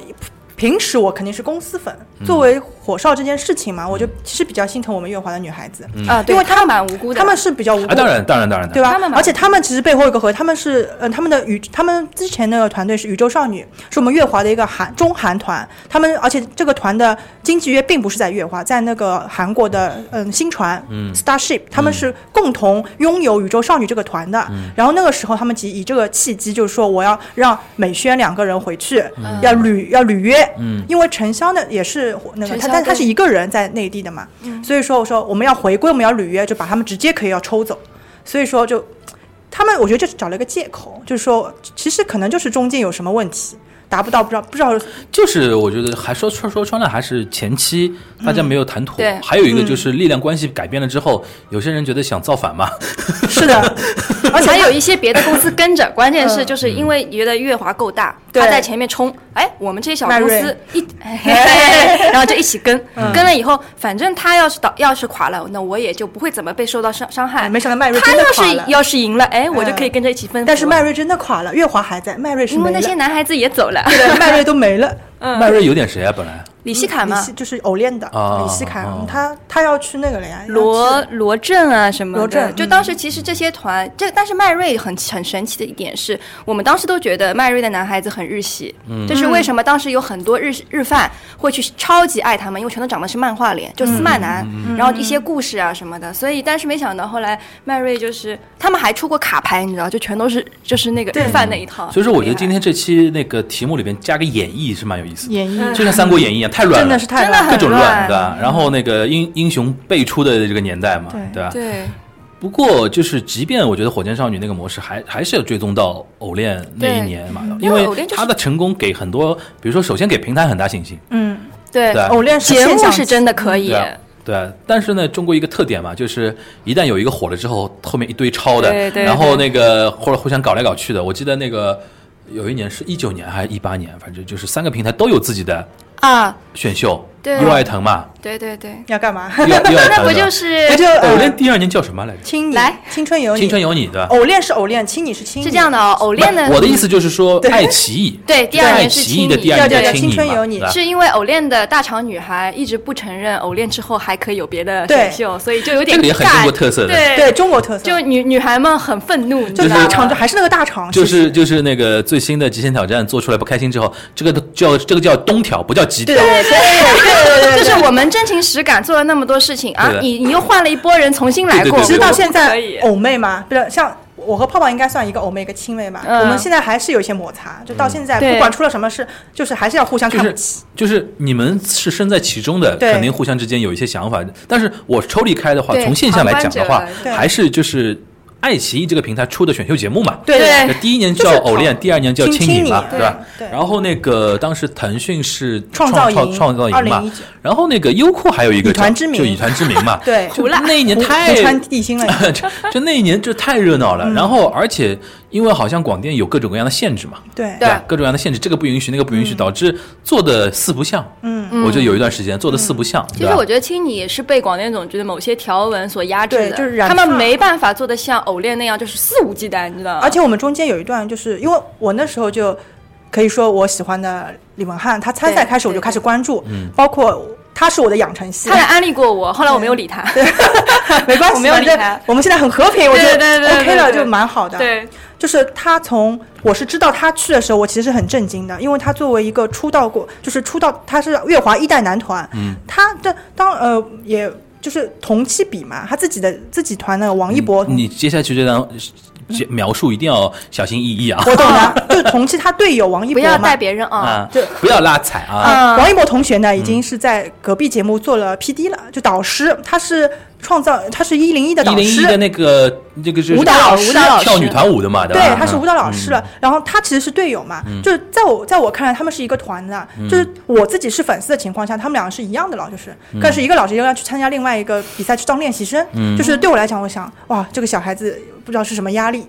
平时我肯定是公司粉，作为火烧这件事情嘛，我就其实比较心疼我们月华的女孩子，啊，对因为她们蛮无辜的，她们是比较无辜啊，当然，当然，当然，对吧？而且他们其实背后有个核，他们是嗯，他们的宇，他们之前那个团队是宇宙少女，是我们乐华的一个韩中韩团。他们而且这个团的经纪约并不是在乐华，在那个韩国的嗯新船，嗯，Starship，他们是共同拥有宇宙少女这个团的。然后那个时候他们其实以这个契机，就是说我要让美宣两个人回去，要履要履约，嗯，因为陈潇呢也是那个他，但他是一个人在内地的嘛，所以说我说我们要回归，我们要履约，就把他们直接可以要抽走。所以说就他们，我觉得这是找了一个借口，就是说其实可能就是中间有什么问题，达不到不知道不知道。就是我觉得还说说说穿了，还是前期大家没有谈妥。对。还有一个就是力量关系改变了之后，有些人觉得想造反嘛，是的，而且还有一些别的公司跟着。关键是就是因为觉得月华够大，他在前面冲，哎，我们这些小公司一，然后就一起跟，跟了以后，反正他要是倒要是垮了，那我也就不会怎么被受到伤伤害。哎没想到迈瑞他要真的垮了是要是赢了，哎，我就嗯可以跟着一起分。但是迈瑞真的垮了，月华还在，迈瑞是因为。那些男孩子也走了，对，迈瑞都没了。迈瑞有点谁啊？本来李希凯嘛就是偶练的哦李希凯哦，他他要去那个了呀，罗罗振啊什么的，罗振嗯。就当时其实这些团，这但是迈瑞很很神奇的一点是，我们当时都觉得迈瑞的男孩子很日系，嗯。这是为什么当时有很多日日饭会去超级爱他们，因为全都长得是漫画脸，就司马南，嗯然后一些故事啊什么的，所以但是没想到后来迈瑞就是他们还出过卡牌，你知道，就全都是就是那个日饭那一套，所以说，我觉得今天。这期那个题目里边加个演绎是蛮有意思的，演绎，就像《三国演义》一样，太乱了，真的是太真的乱。了各种很乱乱，对吧？然后那个英英雄辈出的这个年代嘛，对对吧？对，不过就是，即便我觉得火箭少女那个模式还还是要追踪到偶练那一年嘛，因为它的成功给很多，比如说首先给平台很大信心，嗯，对对，偶练是节目是真的可以。对。但是呢，中国一个特点嘛，就是一旦有一个火了之后，后面一堆抄的，对对。然后那个或者互相搞来搞去的。我记得那个有一年是一九年还是一八年，反正就是三个平台都有自己的啊，选秀，对。优爱腾嘛，对对对，要干嘛？那不就是那就偶呃练第二年叫什么来着？青你来。青春有你，青春有你，对吧？偶练是偶练，亲你是亲，是这样的哦，偶练的我的意思就是说，爱奇艺。对第二年是奇艺的第二年叫对对对青春有你。是因为偶练的大厂女孩一直不承认偶练之后还可以有别的选秀，所以就有点这个也很中国特色的。对。对中国特色，就女女孩们很愤怒，你知道吗？就大厂，就还是那个大厂，就是就是那个最新的《极限挑战》做出来不开心之后，这个都叫这个叫东挑，不叫对。对对对对对，就是我们真情实感做了那么多事情啊你你又换了一波人重新来过，对对对。直到现可在以。偶妹嘛，不是像我和泡泡应该算一个偶妹一个亲妹嘛，嗯我们现在还是有一些摩擦，就到现在对。不管出了什么事，就是还是要互相就是看不起。就是你们是身在其中的，对。肯定互相之间有一些想法。但是我抽离开的话，对从现象来讲的话还是就是爱奇艺这个平台出的选秀节目嘛。对。第一年叫偶练，第二年叫亲青你嘛，对吧？然后那个当时腾讯是创造创造营嘛。然后那个优酷还有一个叫就以团之名嘛，对，就那一年太 湖川地心了，就就那一年就太热闹了，嗯。然后而且因为好像广电有各种各样的限制嘛，对。对？各种各样的限制，这个不允许，那个不允许，导致做的四不像。嗯，我觉得有一段时间做的四不像，其实我？觉得青你也是被广电总局的某些条文所压制的，就是他们没办法做的像偶练那样，就是肆无忌惮，你知道吗？而且我们中间有一段，就是因为我那时候就可以说我喜欢的李文翰，他参赛开始我就开始关注，嗯。包括他是我的养成系。他，来安利过我，后来我没有理他。没关系，我没有理他。我们现在很和平，我觉得对对对 OK 了，对对。就蛮好的。对，就是他从我是知道他去的时候，我其实是很震惊的，因为他作为一个出道过，就是出道他是乐华一代男团，嗯，他的当呃也就是同期比嘛，他自己的自己团的王一博，你接下去这段描述一定要小心翼翼啊！我懂的，就同期他队友王一博嘛不要带。别人啊。就，不要拉踩啊！王一博同学呢，已经是在隔壁节目做了 PD 了，就导师，他是创造，他是一零一的导师，零一的那个那个就是舞蹈老师舞蹈跳女团舞的嘛，对吧？，他是舞蹈老师了。然后他其实是队友嘛，就是在我在我看来，他们是一个团的。就是我自己是粉丝的情况下，他们两个是一样的了，就是，但是一个老师要去参加另外一个比赛去当练习生，就是对我来讲，我想哇，这个小孩子不知道是什么压力。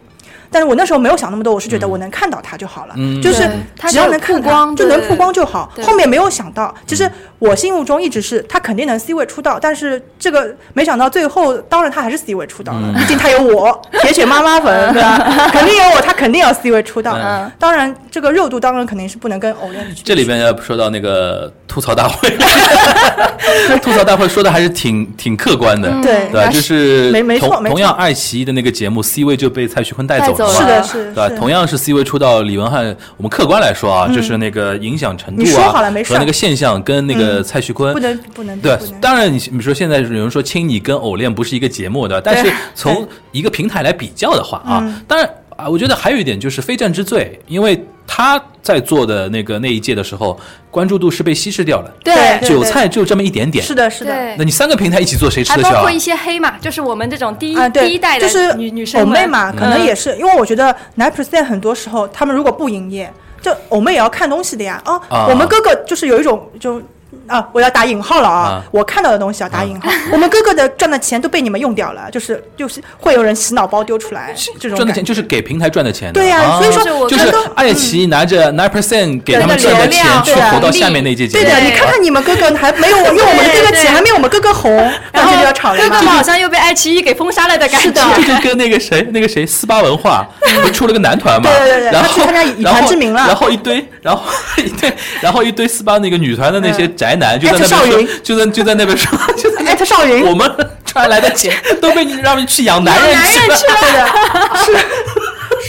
但是我那时候没有想那么多，我是觉得我能看到他就好了，嗯就是他只要能曝光就能曝光就好。对后面没有想到，其实我心目中一直是他肯定能 C 位出道，但是这个没想到最后，当然他还是 C 位出道了，毕竟他有我 铁血妈妈粉，对吧？肯定有我，他肯定要 C 位出道。嗯当然这个热度当然肯定是不能跟偶练的去。这里边要说到那个吐槽大会，吐槽大会说的还是挺挺客观的，对对吧？就是没没错没错同同样爱奇艺的那个节目 C 位就被蔡徐坤带走带走了，是的，了是对吧？同样是 C 位出道，李文翰，我们客观来说啊，就是那个影响程度啊和那个现象跟那个蔡徐坤。不能不能对，当然你比如说现在有人说亲你跟偶恋不是一个节目的，但是从一个平台来比较的话啊，嗯。当然啊，我觉得还有一点就是非战之罪，因为他在做的那个那一届的时候，关注度是被稀释掉了，对对韭菜就这么一点点。是的，是的。那你三个平台一起做，谁吃得消啊包括一？些黑嘛，就是我们这种第一、第一代的就是女女生偶妹嘛，可嗯能也是，因为我觉得 nine percent 很多时候他们如果不营业，就偶妹也要看东西的呀。哦，啊我们哥哥就是有一种就啊，我要打引号了啊！啊我看到的东西要打引号。我们哥哥的赚的钱都被你们用掉了，就是就是会有人洗脑包丢出来这种赚的钱。就是给平台赚的钱的。对呀啊所以说就是爱奇艺拿着 nine percent 给他们赚的流量钱去对啊投到下面那届节目。对的，你看看你们哥哥还没有用我们的哥哥钱，还没有我们哥哥红，然后就要吵了哥哥。们好像又被爱奇艺给封杀了的感觉。是的这就跟那个谁，那个谁，斯巴文化不是出了个男团嘛？对对对对然后去参加以团之名了然后一堆，然后一堆，然后 一堆斯巴那个女团的那些宅男就在那艾特少边就在就在那边说，就在那艾特少云我们赚来的钱 都被你让你去养男人去了。是的，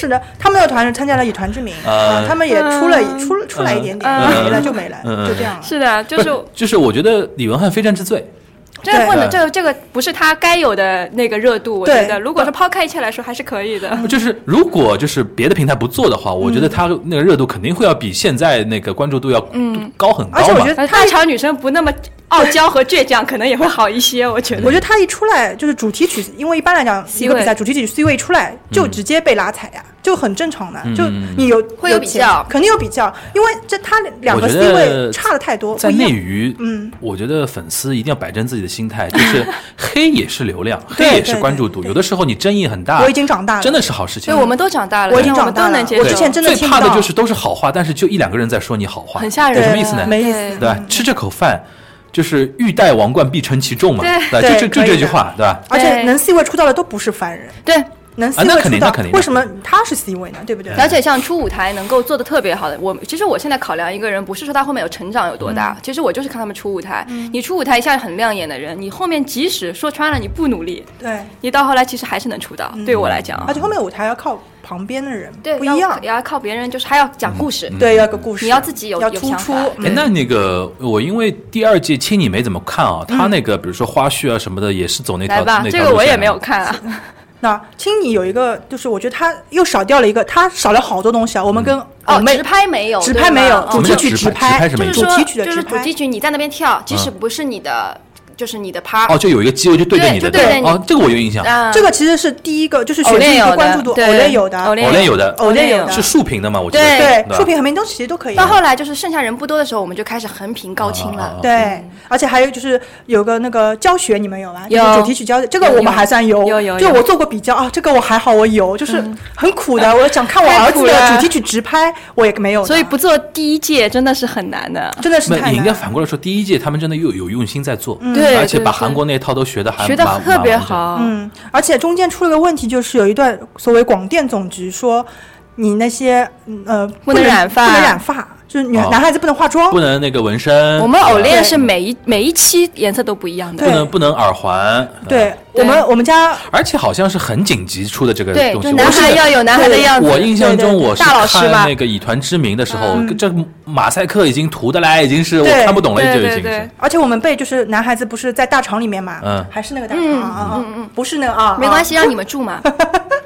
是。的，他们的团是参加了以团之名，呃啊，他们也出了出了出来一点点，嗯没了就没了，嗯就这样了。是的，就是就是我觉得李文翰非战之罪，这个不能，这个这个不是他该有的那个热度。我觉得，如果是抛开一切来说，还是可以的。就是如果就是别的平台不做的话，我觉得嗯他那个热度肯定会要比现在那个关注度要高很高嘛。而且我觉得呃大潮女生不那么傲娇和倔强，可能也会好一些。我觉得。我觉得他一出来就是主题曲，因为一般来讲 C 一个比赛主题曲 C 位出来就直接被拉踩呀，就很正常的。就嗯你有会有比较肯定有比较，因为这他两个我 C 位差的太多，在不一样内娱，嗯，我觉得粉丝一定要摆正自己的心态，就是黑也是流量，黑也是关注度，有的时候你争议很大，我已经长大了，真的是好事情所以。我们都长大了，我已经长大了。我之前真的最怕的就是都是好话，但是就一两个人在说你好话，很吓人，有什么意思呢？没意思对对吧？吃这口饭，就是欲戴王冠必承其重嘛，对吧？就就就这句话，对吧？而且能 C 位出道的都不是凡人，对，能 C 位出道肯定那肯定，为什么他是 C 位呢？对不对？而且像出舞台能够做的特别好的，我其实我现在考量一个人，不是说他后面有成长有多大，其实我就是看他们出舞台。你出舞台一下很亮眼的人，你后面即使说穿了你不努力，对，你到后来其实还是能出道。对我来讲啊而，且后面舞台要靠旁边的人，对不一样要，要靠别人，就是还要讲故事。对，要个故事，你要自己有要突出有想法。那那个我因为第二季青你没怎么看啊，他那个比如说花絮啊什么的，也是走那条来吧，这个我也没有看啊。那青你有一个，就是我觉得他又少掉了一个，他少了好多东西啊。我们跟哦，妹直拍没有，直拍没有哦主题曲直拍就是说主题曲的直拍就是主题。曲你在那边跳，即使不是你的，就是你的 part，哦，就有一个机会就对着你的，就对着你哦，这个我有印象，啊这个其实是第一个，就是选出一偶练有的个关注度，偶练有的，偶练有的，偶练有的是竖屏的嘛？我觉得对竖屏和明灯其实都可以。到后来就是剩下人不多的时候，我们就开始横屏高清了。啊啊啊对，而且还有就是有个那个教学，你们有吗？就是有主题曲教，这个我们还算有。有有有就我做过比较啊，这个我还好，我有，就是很苦的。我想看我儿子的主题曲直拍，我也没有。所以不做第一届真的是很难的。真的是你应该反过来说，第一届他们真的又有用心在做，对而且把韩国那套都学的还学的特别。好，嗯，而且中间出了个问题，就是有一段所谓广电总局说，你那些嗯呃不能染发不能染发，就是女哦男孩子不能化妆，不能那个纹身，我们偶练是每一每一期颜色都不一样的不。能不能耳环，对对我们我们家而且好像是很紧急出的这个，东西。就男孩要有男孩的样子。我印象中对对对我是看那个以团之名的时候，嗯这马赛克已经涂的来，已经是我看不懂了，就已经是对对。而且我们背就是男孩子不是在大厂里面嘛，嗯还是那个大厂嗯嗯嗯不是那个啊，没关系，让你们住嘛，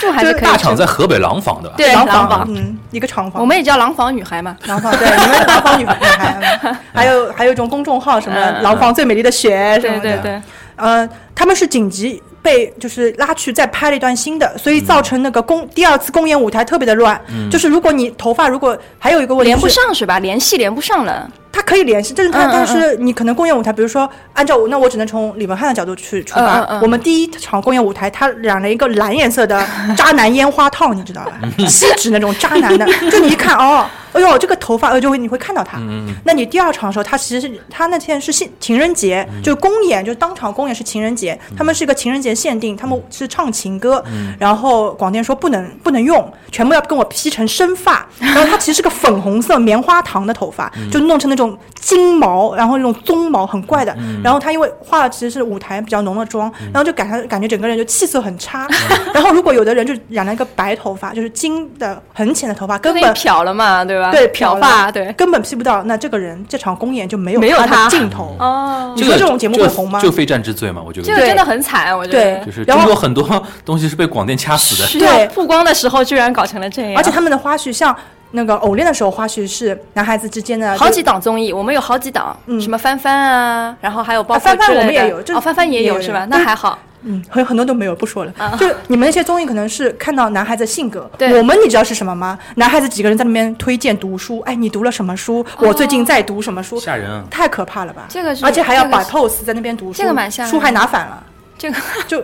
住还是可以住。大厂在河北廊坊的吧？对廊廊坊，嗯，一个厂房，我们也叫廊坊女孩嘛。廊坊对，你们廊坊女孩，嗯 还有还有一种公众号什么嗯廊坊最美丽的雪什么的，对对对，呃，他们是紧急被就是拉去再拍了一段新的，所以造成那个公第二次公演舞台特别的乱，就是如果你头发如果还有一个问题连不上是吧？联系连不上了。它可以联系，但是它嗯嗯但是你可能公演舞台，比如说按照我那我只能从李文翰的角度去出发。嗯嗯嗯我们第一场公演舞台，他染了一个蓝颜色的渣男烟花套，你知道吧？锡纸那种渣男的，就你一看哦，哎呦这个头发，呃就会你会看到他。嗯那你第二场的时候，他其实是他那天是情情人节，就是公演，就是当场公演是情人节，他们是一个情人节限定，他们是唱情歌，然后广电说不能不能用，全部要跟我 P 成生发，然后他其实是个粉红色棉花糖的头发，就弄成那种金毛，然后那种棕毛很怪的，然后他因为化了其实是舞台比较浓的妆，然后就感觉感觉整个人就气色很差，然后如果有的人就染了一个白头发，就是金的很浅的头发，根本漂了嘛，对吧？对漂发，对。根本 P 不到，那这个人这场公演就没有他没有他的镜头。哦，你说这种节目会红吗就非战之罪嘛，我觉得这个真的很惨，我觉对得。就是中国很多 东西是被广电掐死的。需要曝光的时候，居然搞成了这样。而且他们的花絮，像那个偶练的时候，花絮是男孩子之间的好几档综艺，我们有好几档，嗯什么翻翻啊，然后还有包括啊翻翻我们也有这哦，翻翻也有是吧？那还好。嗯，很很多都没有，不说了。就你们那些综艺可能是看到男孩子性格，对我们你知道是什么吗？男孩子几个人在那边推荐读书，哎，你读了什么书？我最近在读什么书？吓人啊！太可怕了吧！这个是而且还要摆 pose 在那边读书，这个蛮吓人书还拿反了，这个就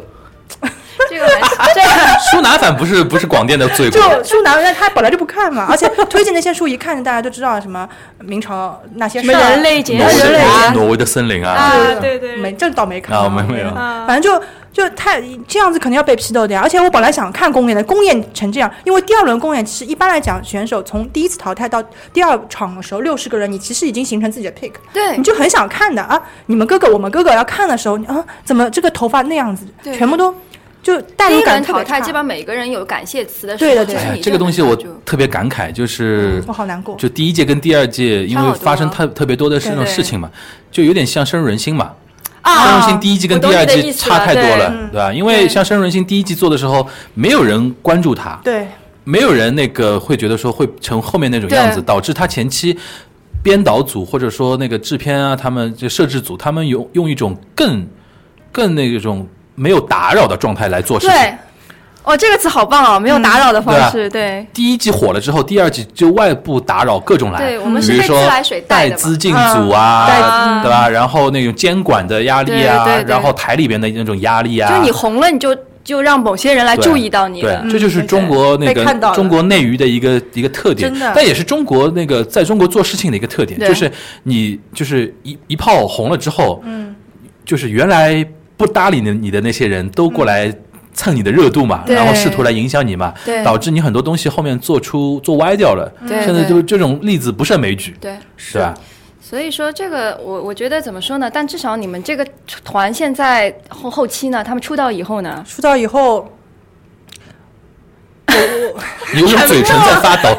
这个这个书拿反不是不是广电的罪过，就书拿，但他本来就不看嘛，而且推荐那些书一看大家就知道什么明朝那些什么人类解挪威人类挪威的森林啊，啊对对没这倒没看啊到没没有啊反正就就太这样子肯定要被批斗的呀。而且我本来想看公演的，公演成这样，因为第二轮公演其实一般来讲，选手从第一次淘汰到第二场的时候，六十个人，你其实已经形成自己的 pick，对你就很想看的啊。你们哥哥我们哥哥要看的时候，你啊怎么这个头发那样子，全部都就代第入一轮淘汰，感特别差基本上每个人有感谢词的时候，对的这个东西我特别感慨，就是我好难过。就第一届跟第二届，因为发生特特别多的这种事情嘛，就有点像深入人心嘛。深入啊人心第一季跟第二季差太多了，嗯对吧？因为像深入人心第一季做的时候，没有人关注他，对，没有人那个会觉得说会成后面那种样子，导致他前期编导组或者说那个制片啊，他们就摄制组，他们用用一种更更那种没有打扰的状态来做事情。对，哦，这个词好棒哦，没有打扰的方式，对。第一季火了之后，第二季就外部打扰各种来，对我们是被自来水带资进组啊，对吧？然后那种监管的压力啊，对对对。然后台里边的那种压力啊，就你红了，你就就让某些人来注意到你。了。对，这就是中国那个中国内娱的一个一个特点。真的，但也是中国那个在中国做事情的一个特点，就是你就是一一炮红了之后，嗯，就是原来不搭理你你的那些人都过来。蹭你的热度嘛，对然后试图来影响你嘛，导致你很多东西后面做出做歪掉了。对现在对就这种例子不胜枚举，对，是吧？所以说这个我我觉得怎么说呢？但至少你们这个团现在后后期呢，他们出道以后呢，出道以后，你为什么嘴唇在发抖？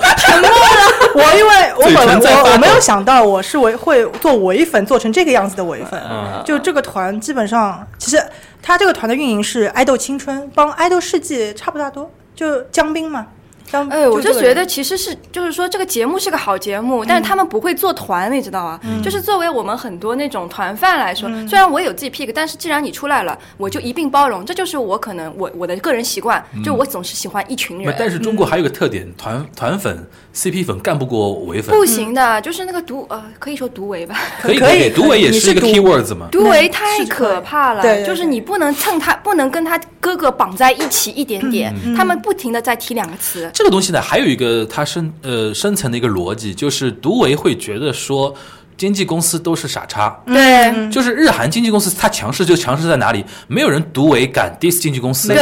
我因为我嘴本来我我没有想到我是唯会做唯粉做成这个样子的唯粉，嗯就这个团基本上其实他这个团的运营是爱豆青春，帮爱豆世纪差不大多，就江斌嘛，江哎，我就觉得其实是，就是说这个节目是个好节目，但是他们不会做团，你知道吗？就是作为我们很多那种团饭来说，虽然我有自己 pick，但是既然你出来了，我就一并包容，这就是我可能我我的个人习惯，就我总是喜欢一群人。但是中国还有个特点，团团粉、CP 粉干不过唯粉，不行的，就是那个独呃，可以说独唯吧，可以可以以，独唯也是一个 keywords 嘛。独唯太可怕了，就是你不能蹭他，不能跟他哥哥绑在一起一点点，他们不停的在提两个词。这个东西呢，还有一个它深呃深层的一个逻辑，就是独唯会觉得说，经纪公司都是傻叉。对就是日韩经纪公司，它强势就强势在哪里？没有人独唯敢 diss 经纪公司，对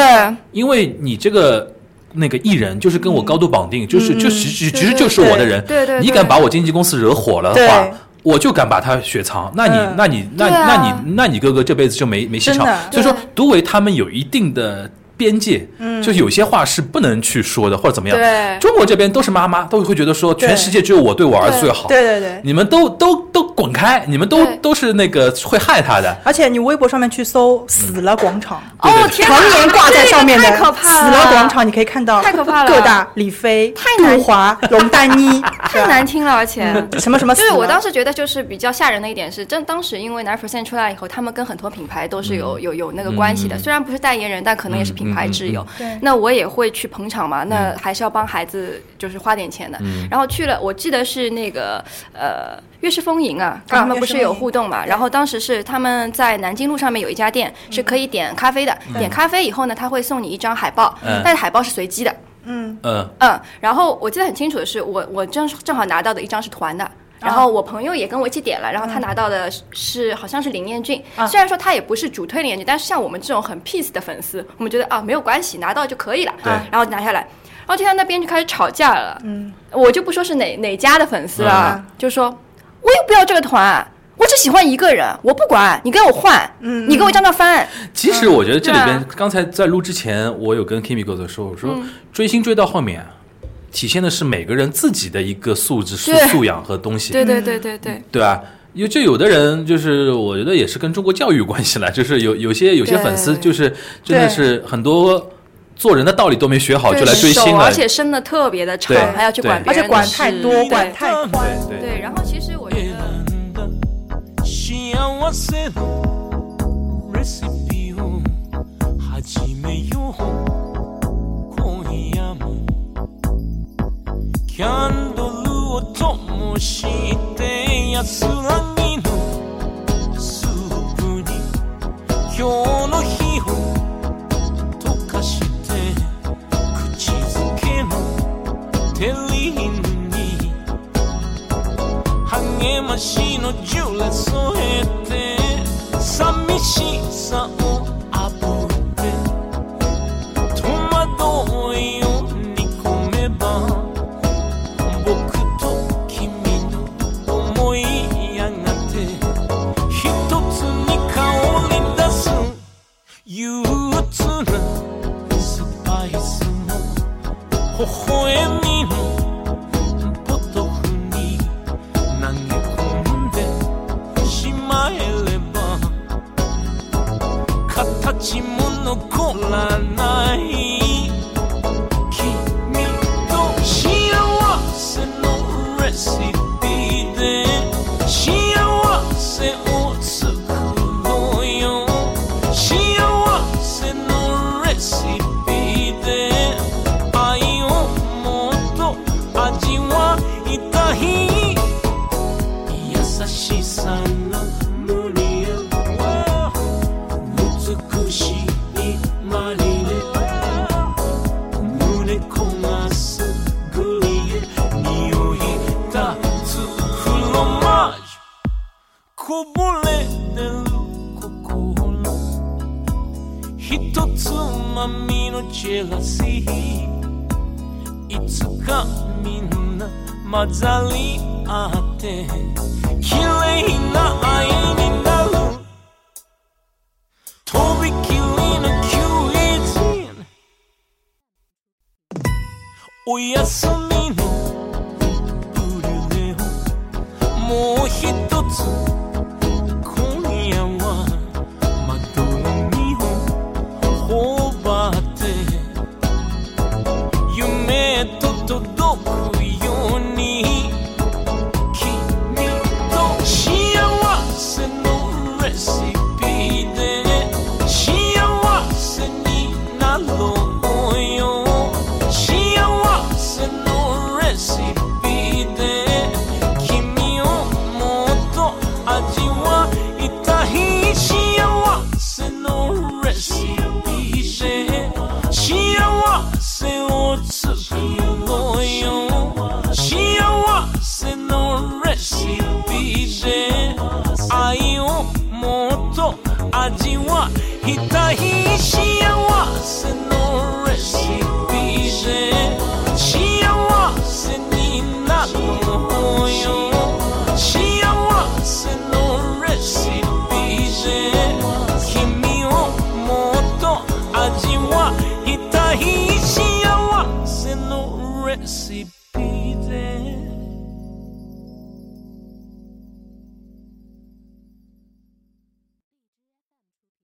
因为你这个那个艺人就是跟我高度绑定，就是就其实其实就是我的人，对对对你敢把我经纪公司惹火了的话对。我就敢把他雪藏，那你、嗯。那你那、啊。那你那你哥哥这辈子就没没戏唱。所以说，独为他们有一定的边界，嗯，就有些话是不能去说的，或者怎么样。对。中国这边都是妈妈，都会觉得说，全世界只有我对我儿子最好，对对对，你们都都都滚开，你们都都是那个会害他的。而且你微博上面去搜“死了广场”，对对哦天哪，常年挂在上面的这个太可怕死了广场，你可以看到太可怕了。各大李飞、太难。杜华、龙丹妮，太难听了，而且。什么什么死了，就是我当时觉得，就是比较吓人的一点是，真当时因为 Nine Percent 出来以后，他们跟很多品牌都是有、有有那个关系的，虽然不是代言人，但可能也是品牌挚友。对那我也会去捧场嘛，那还是要帮孩子就是花点钱的。然后去了，我记得是那个呃《悦诗风吟》啊，跟他们不是有互动嘛。然后当时是他们在南京路上面有一家店是可以点咖啡的，点咖啡以后呢，他会送你一张海报，嗯但是海报是随机的。嗯，嗯，嗯，然后我记得很清楚的是，我我正正好拿到的一张是团的。然后我朋友也跟我一起点了，然后他拿到的是是好像是林彦俊，虽然说他也不是主推林彦俊，但是像我们这种很 peace 的粉丝，我们觉得啊没有关系，拿到就可以了。对。然后拿下来，然后听到那边就开始吵架了。嗯，我就不说是哪哪家的粉丝了，嗯。就说我又不要这个团，我只喜欢一个人，我不管你跟我换，嗯，你给我张照翻。其实我觉得这里边，刚才在录之前，我有跟 Kimiko 的说，我说嗯。追星追到后面啊，体现的是每个人自己的一个素质、素对素养和东西，对对对对对，对吧？有就有的人就是，我觉得也是跟中国教育有关系了，就是有有些有些对粉丝就是真的是很多做人的道理都没学好就来追星了手而，且伸的特别的长对，还要去管对别人的而且管太事多，对管太宽。对对对，然后其实我觉得。幸せのレシピを キャンドルを灯して安らぎのスープに今日の日を溶かして口づけのテリーに励ましのジュレ添えて寂しさを ojo